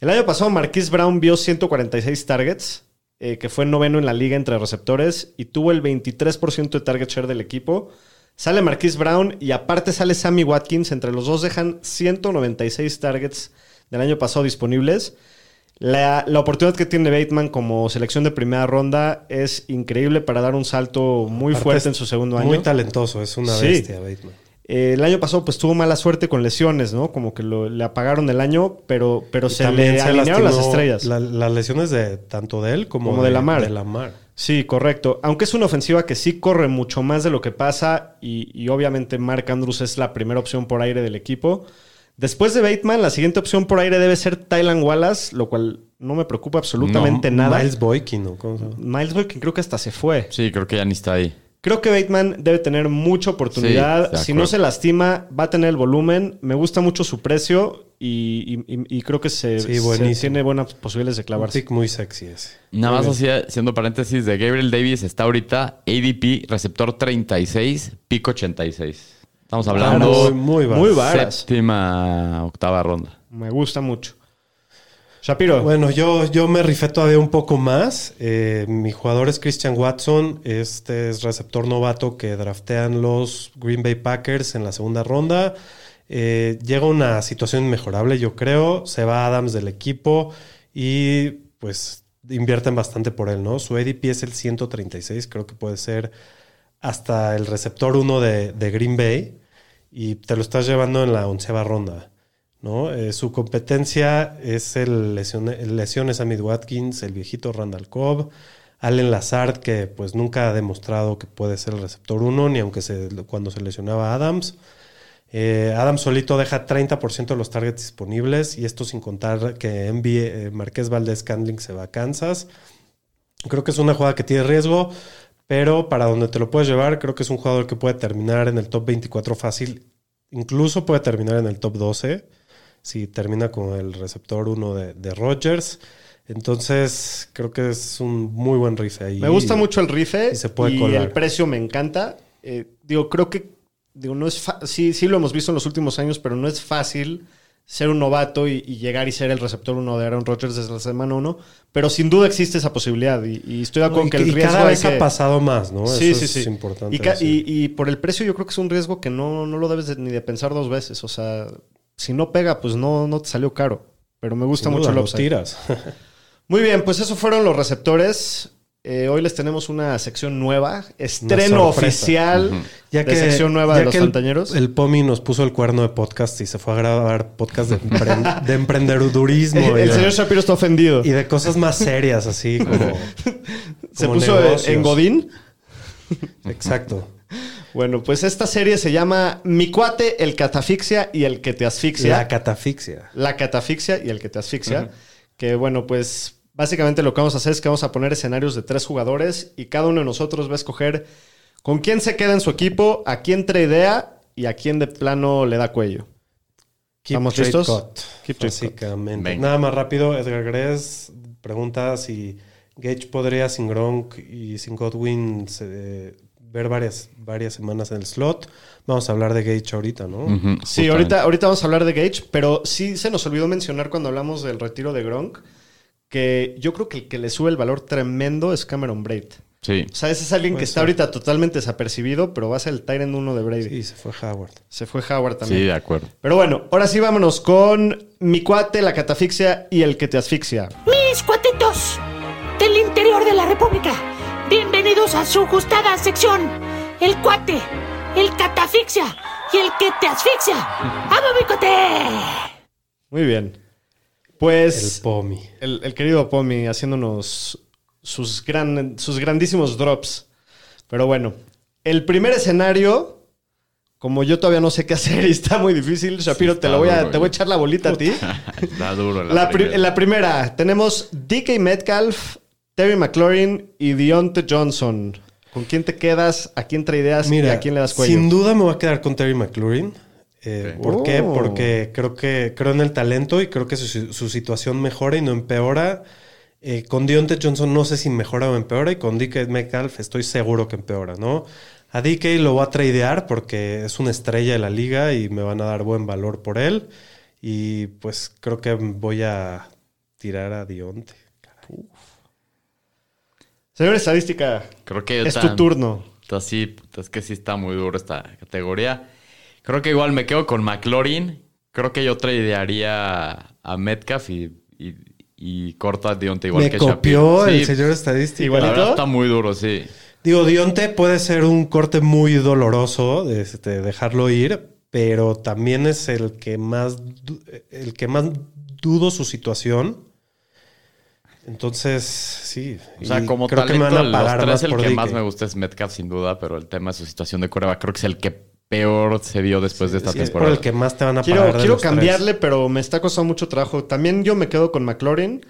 B: El año pasado Marquise Brown vio 146 targets, eh, que fue noveno en la liga entre receptores y tuvo el 23% de target share del equipo. Sale Marquise Brown y aparte sale Sammy Watkins. Entre los dos dejan 196 targets del año pasado disponibles. La, la oportunidad que tiene Bateman como selección de primera ronda es increíble para dar un salto muy
C: Aparte
B: fuerte en su segundo año.
C: Muy talentoso, es una
B: Sí.
C: bestia, Bateman.
B: Eh, el año pasado pues tuvo mala suerte con lesiones, ¿no? Como que lo- le apagaron el año, pero, pero
C: Y
B: se le
C: se
B: alinearon las estrellas.
C: la- las lesiones de tanto de él como,
B: Como de Lamar.
C: de Lamar.
B: Sí, correcto. Aunque es una ofensiva que sí corre mucho más de lo que pasa y, y obviamente Mark Andrews es la primera opción por aire del equipo. Después de Bateman, la siguiente opción por aire debe ser Tylan Wallace, lo cual no me preocupa absolutamente nada.
C: Miles Boykin, ¿no? ¿Cómo se llama?
B: Miles Boykin creo que hasta se fue.
D: Sí, creo que ya ni está ahí.
B: Creo que Bateman debe tener mucha oportunidad.
D: Sí,
B: si no se lastima, va a tener el volumen. Me gusta mucho su precio y, y- y- y creo que se,
C: Sí,
B: se
C: buenísimo.
B: tiene buenas posibilidades de
C: Un
B: clavarse.
C: pick muy sexy ese.
D: Nada
B: Muy
D: más así, haciendo paréntesis de Gabriel Davis, está ahorita ADP, receptor 36, pico 86. Estamos hablando
C: Muy, muy barato.
B: Muy varas.
D: séptima, octava ronda.
B: Me gusta mucho. Shapiro.
C: Bueno, yo, yo me rifé todavía un poco más. Eh, mi jugador es Christian Watson. Este es receptor novato que draftean los Green Bay Packers en la segunda ronda. Eh, llega una situación inmejorable, yo creo. Se va Adams del equipo y pues invierten bastante por él, ¿no? Su ADP es el 136, creo que puede ser hasta el receptor 1 de, Green Bay y te lo estás llevando en la onceava ronda. ¿no? Eh, su competencia es el, lesione- el lesiones a Watkins, el viejito Randall Cobb, Allen Lazard, que pues nunca ha demostrado que puede ser el receptor 1, ni aunque se, cuando se lesionaba Adams. Eh, Adams solito deja 30% de los targets disponibles y esto sin contar que envíe eh, Marqués Valdés Candling se va a Kansas. Creo que es una jugada que tiene riesgo, pero para donde te lo puedes llevar, creo que es un jugador que puede terminar en el top 24 fácil. Incluso puede terminar en el top 12 si termina con el receptor 1 de, de Rodgers. Entonces, creo que es un muy buen riff ahí.
B: Me gusta mucho el rife
C: y se puede
B: y el precio me encanta. Eh, digo, creo que digo, no es sí, sí lo hemos visto en los últimos años, pero no es fácil ser un novato y, y llegar y ser el receptor uno de Aaron Rodgers desde la semana uno. Pero sin duda existe esa posibilidad y, y estoy de acuerdo
C: y,
B: que el
C: y
B: riesgo
C: cada vez
B: que-
C: ha pasado más, ¿no?
B: Sí,
C: Eso
B: sí,
C: es
B: sí.
C: importante.
B: Y, por el precio yo creo que es un riesgo que no, no lo debes de- ni de pensar dos veces. O sea, si no pega, pues no, no te salió caro. Pero me gusta
C: Sin
B: mucho
C: duda,
B: el
C: lo
B: upside.
C: tiras.
B: Muy bien, pues esos fueron los receptores. Eh, hoy les tenemos una sección nueva, estreno oficial
C: Ya
B: de sección nueva
C: ya
B: de los
C: que el-. El, Pomi nos puso el cuerno de podcast y se fue a grabar podcast de, empre- de emprendedurismo
B: el, señor Shapiro está ofendido.
C: y de cosas más serias, así como.
B: Se puso
C: negocios.
B: en Godín.
C: Exacto.
B: Bueno, pues esta serie se llama Mi cuate, el catafixia y el que te asfixia.
C: La catafixia.
B: La catafixia y el que te asfixia. Que bueno, pues básicamente lo que vamos a hacer es que vamos a poner escenarios de tres jugadores y cada uno de nosotros va a escoger con quién se queda en su equipo, a quién idea y a quién de plano le da cuello.
C: Keep
B: ¿Estamos
C: trade
B: listos?
C: cut,
B: Keep
C: básicamente.
D: Venga.
C: Nada más rápido, Edgar Gress pregunta si Gage podría sin Gronk y sin Godwin se- ver varias, varias semanas en el slot. Vamos a hablar de Gage ahorita, ¿no?
B: Sí, ahorita, ahorita vamos a hablar de Gage, pero sí se nos olvidó mencionar cuando hablamos del retiro de Gronk que yo creo que el que le sube el valor tremendo es Cameron Braid.
D: Sí.
B: O sea, ese es alguien que está
C: ser.
B: ahorita totalmente desapercibido, pero va a ser el Tyrant 1 de Brady.
C: Sí, se fue Howard.
B: Se fue Howard también.
D: Sí, de acuerdo.
B: Pero bueno, ahora sí vámonos con mi cuate, la catafixia y el que te asfixia.
I: Mis cuatitos del interior de la República, bienvenidos a su gustada sección, el cuate, el catafixia y el que te asfixia. ¡Vamos, mi cuate!
B: Muy bien.
C: El
B: Pues
C: Pomi.
B: el, el querido Pomi haciéndonos sus, gran, sus grandísimos drops. Pero bueno, el primer escenario, como yo todavía no sé qué hacer y está muy difícil, Shapiro,
D: está
B: te, lo voy a,
D: duro,
B: te voy a echar la bolita a ti.
D: Está duro la,
B: La, pri-
D: primera.
B: la primera, tenemos DK Metcalf, Terry McLaurin y Deontay Johnson. ¿Con quién te quedas? ¿A quién traideas? ¿Y a quién le das cuello?
C: Sin duda me voy a quedar con Terry McLaurin. Eh. ¿Por qué?
B: Oh.
C: Porque creo que creo en el talento y creo que su, su situación mejora y no empeora. Eh, con Deontay Johnson no sé si mejora o empeora y con DK Metcalf estoy seguro que empeora, ¿no? A DK lo voy a tradear porque es una estrella de la liga y me van a dar buen valor por él. Y pues creo que voy a tirar a Deontay.
B: Señor Estadística,
D: Creo que yo
B: es tu turno.
D: Está sí, puta, es que sí está muy duro esta categoría. Creo que igual me quedo con McLaurin. Creo que yo tradearía a Metcalf y, y, y corto a Deontay igual
C: me
D: que
C: copió
D: Shapiro.
C: el
D: Sí,
C: señor estadístico.
B: ¿Igualito?
D: verdad está muy duro, sí.
C: Digo, Dionte puede ser un corte muy doloroso de este, dejarlo ir, pero también es el que más el que más dudo su situación. Entonces, sí.
D: O sea, como
C: creo que me van a
D: de los
C: pagar
D: tres
C: más
D: el
C: por
D: que más me gusta es Metcalf, sin duda, pero el tema de su situación de Corea creo que es el que peor se vio después de esta
C: Sí, es por
D: temporada.
C: el que más te van a
B: Quiero,
C: pagar. de
B: quiero
C: los tres.
B: cambiarle, pero me está costando mucho trabajo. También yo me quedo con McLaurin.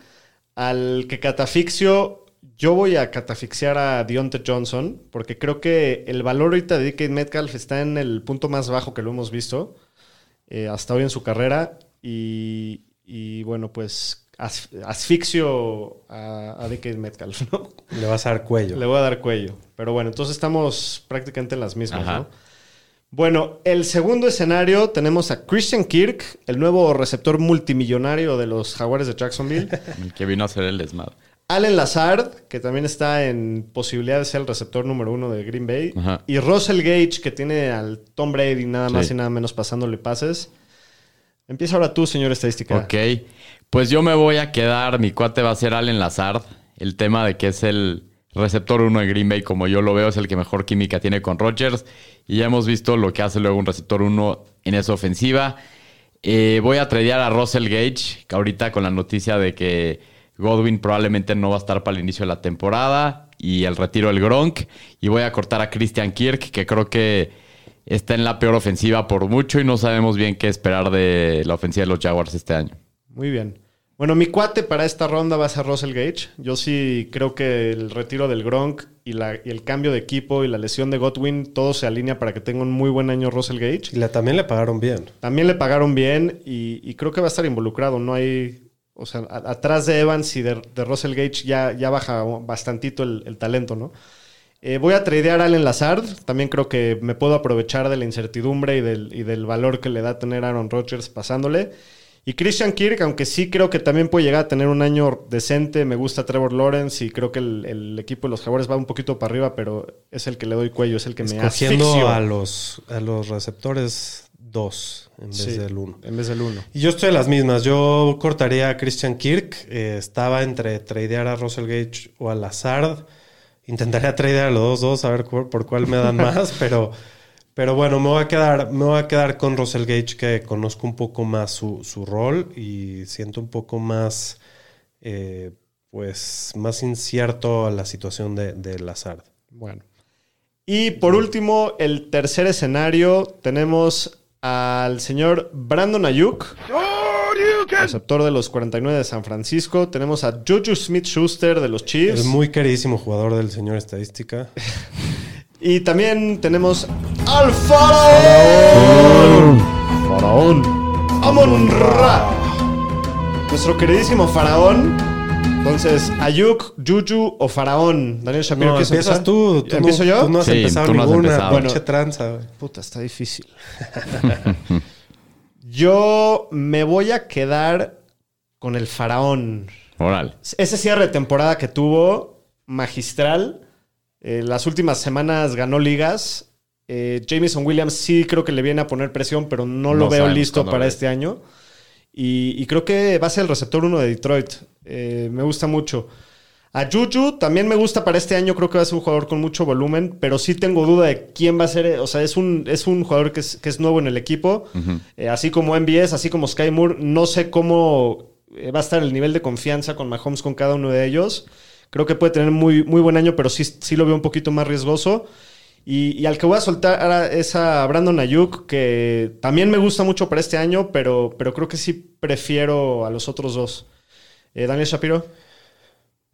B: Al que catafixio, yo voy a catafixiar a Deontay Johnson, porque creo que el valor ahorita de DK Metcalf está en el punto más bajo que lo hemos visto eh, hasta hoy en su carrera. Y, y bueno, pues as- asfixio a, a DK Metcalf, ¿no?
C: Le vas a dar cuello.
B: Le voy a dar cuello. Pero bueno, entonces estamos prácticamente en las mismas,
D: Ajá.
B: ¿no? Bueno, el segundo escenario tenemos a Christian Kirk, el nuevo receptor multimillonario de los Jaguares de Jacksonville.
D: El que vino a hacer el desmadre.
B: Allen Lazard, que también está en posibilidad de ser el receptor número uno de Green Bay.
D: Ajá.
B: Y Russell Gage, que tiene al Tom Brady nada más
D: Sí.
B: y nada menos pasándole pases. Empieza ahora tú, señor estadística.
D: Ok. Pues yo me voy a quedar, mi cuate va a ser Allen Lazard. El tema de que es el receptor uno de Green Bay, como yo lo veo, es el que mejor química tiene con Rodgers. Y ya hemos visto lo que hace luego un receptor uno en esa ofensiva. Eh, voy a tradear a Russell Gage, que ahorita con la noticia de que Godwin probablemente no va a estar para el inicio de la temporada y el retiro del Gronk. Y voy a cortar a Christian Kirk, que creo que está en la peor ofensiva por mucho y no sabemos bien qué esperar de la ofensiva de los Jaguars este año.
B: Muy bien. Bueno, mi cuate para esta ronda va a ser Russell Gage. Yo sí creo que el retiro del Gronk y, la- y el cambio de equipo y la lesión de Godwin, todo se alinea para que tenga un muy buen año Russell Gage.
C: Y la, también le pagaron bien.
B: También le pagaron bien y, y creo que va a estar involucrado. No hay. O sea, a- atrás de Evans y de, de Russell Gage ya, ya baja bastantito el, el talento, ¿no? Eh, voy a tradear a Allen Lazard. También creo que me puedo aprovechar de la incertidumbre y del, y del valor que le da tener Aaron Rodgers pasándole. Y Christian Kirk, aunque sí creo que también puede llegar a tener un año decente, me gusta Trevor Lawrence y creo que el, el equipo de los Jaguares va un poquito para arriba, pero es el que le doy cuello, es el que me
C: Escogiendo
B: asfixio.
C: a los, a los receptores dos en vez
B: Sí,
C: del uno.
B: En vez del uno.
C: Y yo estoy de las mismas. Yo cortaría a Christian Kirk. Eh, estaba entre tradear a Russell Gage o a Lazard. Intentaría tradear a los dos, dos a ver por cuál me dan más, pero, pero bueno, me voy a quedar, me voy a quedar con Russell Gage, que conozco un poco más su, su rol y siento un poco más, eh, pues, más incierto la situación de, de Lazard.
B: Bueno. Y por último, el tercer escenario, tenemos al señor Brandon Ayuk, receptor de los 49 de San Francisco. Tenemos a Juju Smith-Schuster de los Chiefs.
C: El muy carísimo jugador del señor estadística.
B: Y también tenemos al faraón. Faraón. Amon Ra. Nuestro queridísimo faraón. Entonces, Ayuk, Juju o Faraón. Daniel Shapiro,
C: No,
B: ¿quieres
C: empiezas
B: empezar?
C: tú. tú
B: ¿Empiezo
C: no,
B: yo?
C: Tú no has
D: Sí,
C: empezado
D: tú no has
C: ninguna.
D: empezado.
C: Pinche
B: Bueno.
C: tranza, güey.
B: Puta, está difícil. Yo me voy a quedar con el Faraón.
D: Órale.
B: Ese cierre de temporada que tuvo, magistral. Eh, las últimas semanas ganó ligas. Eh, Jameson Williams sí creo que le viene a poner presión, pero no lo veo listo para
D: ve.
B: este año. Y, y creo que va a ser el receptor uno de Detroit. Eh, me gusta mucho. A Juju también me gusta para este año. Creo que va a ser un jugador con mucho volumen, pero sí tengo duda de quién va a ser. O sea, es un, es un jugador que es, que es nuevo en el equipo. Eh, así como MBS, así como Sky Moore. No sé cómo va a estar el nivel de confianza con Mahomes con cada uno de ellos. Creo que puede tener muy, muy buen año, pero sí, sí lo veo un poquito más riesgoso. Y, al que voy a soltar es a Brandon Ayuk, que también me gusta mucho para este año, pero, pero creo que sí prefiero a los otros dos. Eh, Daniel Shapiro.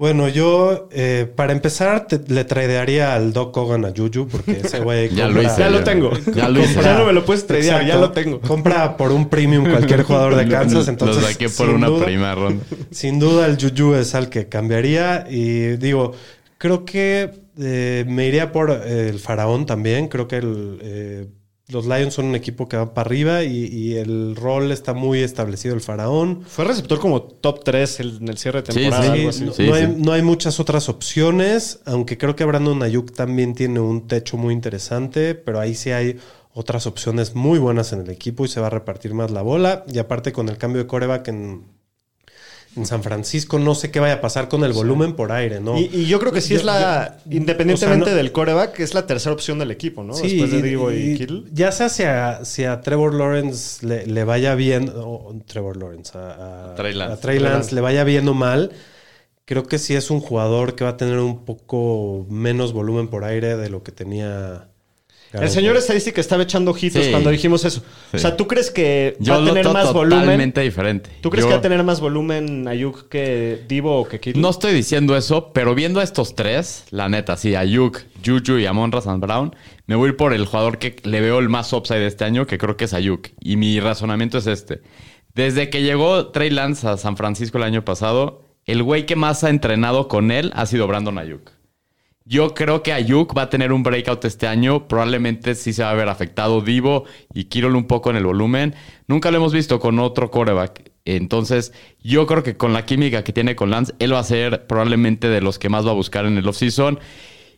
C: Bueno, yo, eh, para empezar, te- le tradearía al Doc Hogan a Juju, porque ese güey.
D: Ya lo hice.
B: Ya lo tengo.
D: Ya lo hice.
B: Ya no me lo puedes tradear, ya lo tengo.
C: Compra por un premium cualquier jugador de Kansas, entonces.
D: Lo saqué por
C: sin
D: una
C: duda-
D: primera ronda.
C: Sin duda el Juju es al que cambiaría y digo, creo que eh, me iría por eh, el Faraón también, creo que el, eh, los Lions son un equipo que va para arriba y, y el rol está muy establecido el Faraón.
B: Fue receptor como top 3 en el cierre de temporada.
D: sí,
B: algo
C: Sí,
B: así.
C: no,
D: sí,
C: no hay,
D: sí.
C: no hay muchas otras opciones, aunque creo que Brandon Ayuk también tiene un techo muy interesante, pero ahí sí hay otras opciones muy buenas en el equipo y se va a repartir más la bola. Y aparte con el cambio de coreback en, en San Francisco, no sé qué vaya a pasar con el volumen por aire, ¿no?
B: Y, y yo creo que sí
C: Yo-
B: es la,
C: yo-
B: independientemente
C: o sea, no-
B: del coreback, es la tercera opción del equipo, ¿no?
C: Sí,
B: Después de Divo y,
C: y
B: Kittle.
C: Ya sea si a, si a Trevor Lawrence le, le vaya bien, o Trevor Lawrence, a, a-
D: Trey Lance.
C: a Trey Lance le vaya bien o mal, creo que sí es un jugador que va a tener un poco menos volumen por aire de lo que tenía.
B: El señor estadística estaba echando ojitos
D: Sí.
B: cuando dijimos eso.
D: Sí.
B: O sea, ¿tú crees que
D: Yo
B: va a tener más
D: totalmente
B: volumen?
D: diferente.
B: ¿Tú crees
D: Yo
B: que va a tener más volumen Ayuk que Divo o que Kittle?
D: No estoy diciendo eso, pero viendo a estos tres, la neta, sí, Ayuk, Juju y Amon Razan Brown, me voy a ir por el jugador que le veo el más upside este año, que creo que es Ayuk. Y mi razonamiento es este. Desde que llegó Trey Lance a San Francisco el año pasado, el güey que más ha entrenado con él ha sido Brandon Ayuk. Yo creo que Ayuk va a tener un breakout este año. Probablemente sí se va a ver afectado Divo y Kirol un poco en el volumen. Nunca lo hemos visto con otro quarterback. Entonces, yo creo que con la química que tiene con Lance, él va a ser probablemente de los que más va a buscar en el offseason.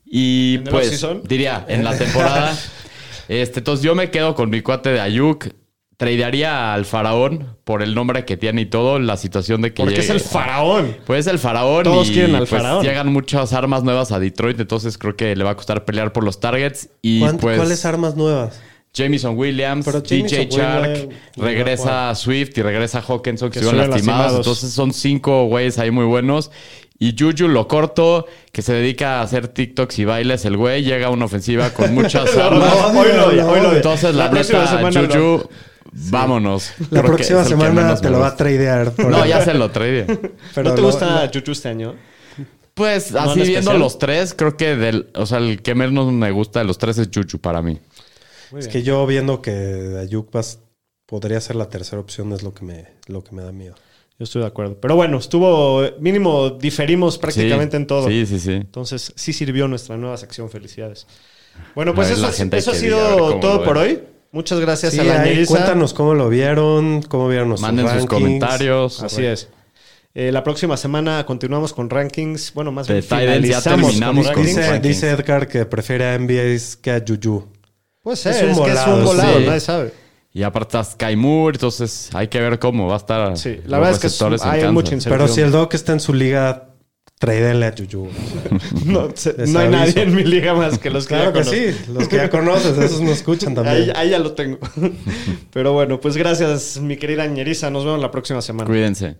D: Y
B: ¿En el
D: pues, diría, en la temporada. este, entonces, yo me quedo con mi cuate de Ayuk. Tradearía al faraón por el nombre que tiene y todo, la situación de que
B: Porque es
D: llegue-
B: el faraón.
D: pues el faraón
B: Todos
D: y
B: quieren al
D: pues,
B: faraón.
D: llegan muchas armas nuevas a Detroit, entonces creo que le va a costar pelear por los targets y
C: ¿Cuánt-
D: pues
C: ¿Cuáles armas nuevas?
D: Jamison Williams,
C: Pero
D: DJ Shark, regresa Swift y regresa Hawkinson que
B: Que
D: estuvieron lastimados.
B: lastimados.
D: Entonces son cinco güeyes ahí muy buenos. Y Juju lo corto, que se dedica a hacer TikToks y bailes. El güey llega a una ofensiva con muchas armas.
C: no,
B: hoy lo hoy lo
D: Entonces la,
B: próxima
D: neta,
B: semana lo-
D: vámonos.
C: La
D: Creo
C: próxima semana te lo va a tradear. por
D: No,
C: ahí.
D: ya se lo trae.
C: Pero
B: ¿No te
C: lo-
B: gusta Juju este año?
D: Pues
B: ¿No
D: así
B: en
D: viendo los tres, creo que del, o sea, el que menos me gusta de los tres es Chuchu para mí.
C: Es que yo viendo que Ayuk vas- podría ser la tercera opción es lo que me, lo que me da miedo.
B: Yo estoy de acuerdo. Pero bueno, estuvo mínimo diferimos prácticamente
D: Sí,
B: en todo.
D: Sí, sí, sí.
B: Entonces, sí sirvió nuestra nueva sección. Felicidades. Bueno, pues eso,
D: la gente
B: eso ha sido todo
D: lo
B: por hoy. Muchas gracias
C: Sí,
B: a la
C: ahí cuéntanos cómo lo vieron, cómo vieron nuestros
D: Manden sus comentarios.
B: Así es. Eh, la próxima semana continuamos con rankings. Bueno, más bien finalizamos
D: terminamos con
B: rankings.
C: Dice,
D: rankings.
C: dice Edgar que prefiere a NBA que a Juju.
B: Puede ser,
C: Es
B: es,
C: un
B: que es un volado,
D: sí.
B: nadie sabe.
D: Y aparte está Sky Moore, entonces hay que ver cómo va a estar.
B: Sí,
D: los
B: la verdad es que es- hay mucha incertidumbre.
C: Pero si el Doc está en su liga, tradenle a Juju.
B: No, se- no hay nadie en mi liga más que los que
C: Claro
B: ya
C: que
B: conozco.
C: sí, los que ya conoces, esos nos escuchan
B: Ahí,
C: también.
B: ahí ya lo tengo. Pero bueno, pues gracias, mi querida Ñeriza. Nos vemos la próxima semana.
D: Cuídense.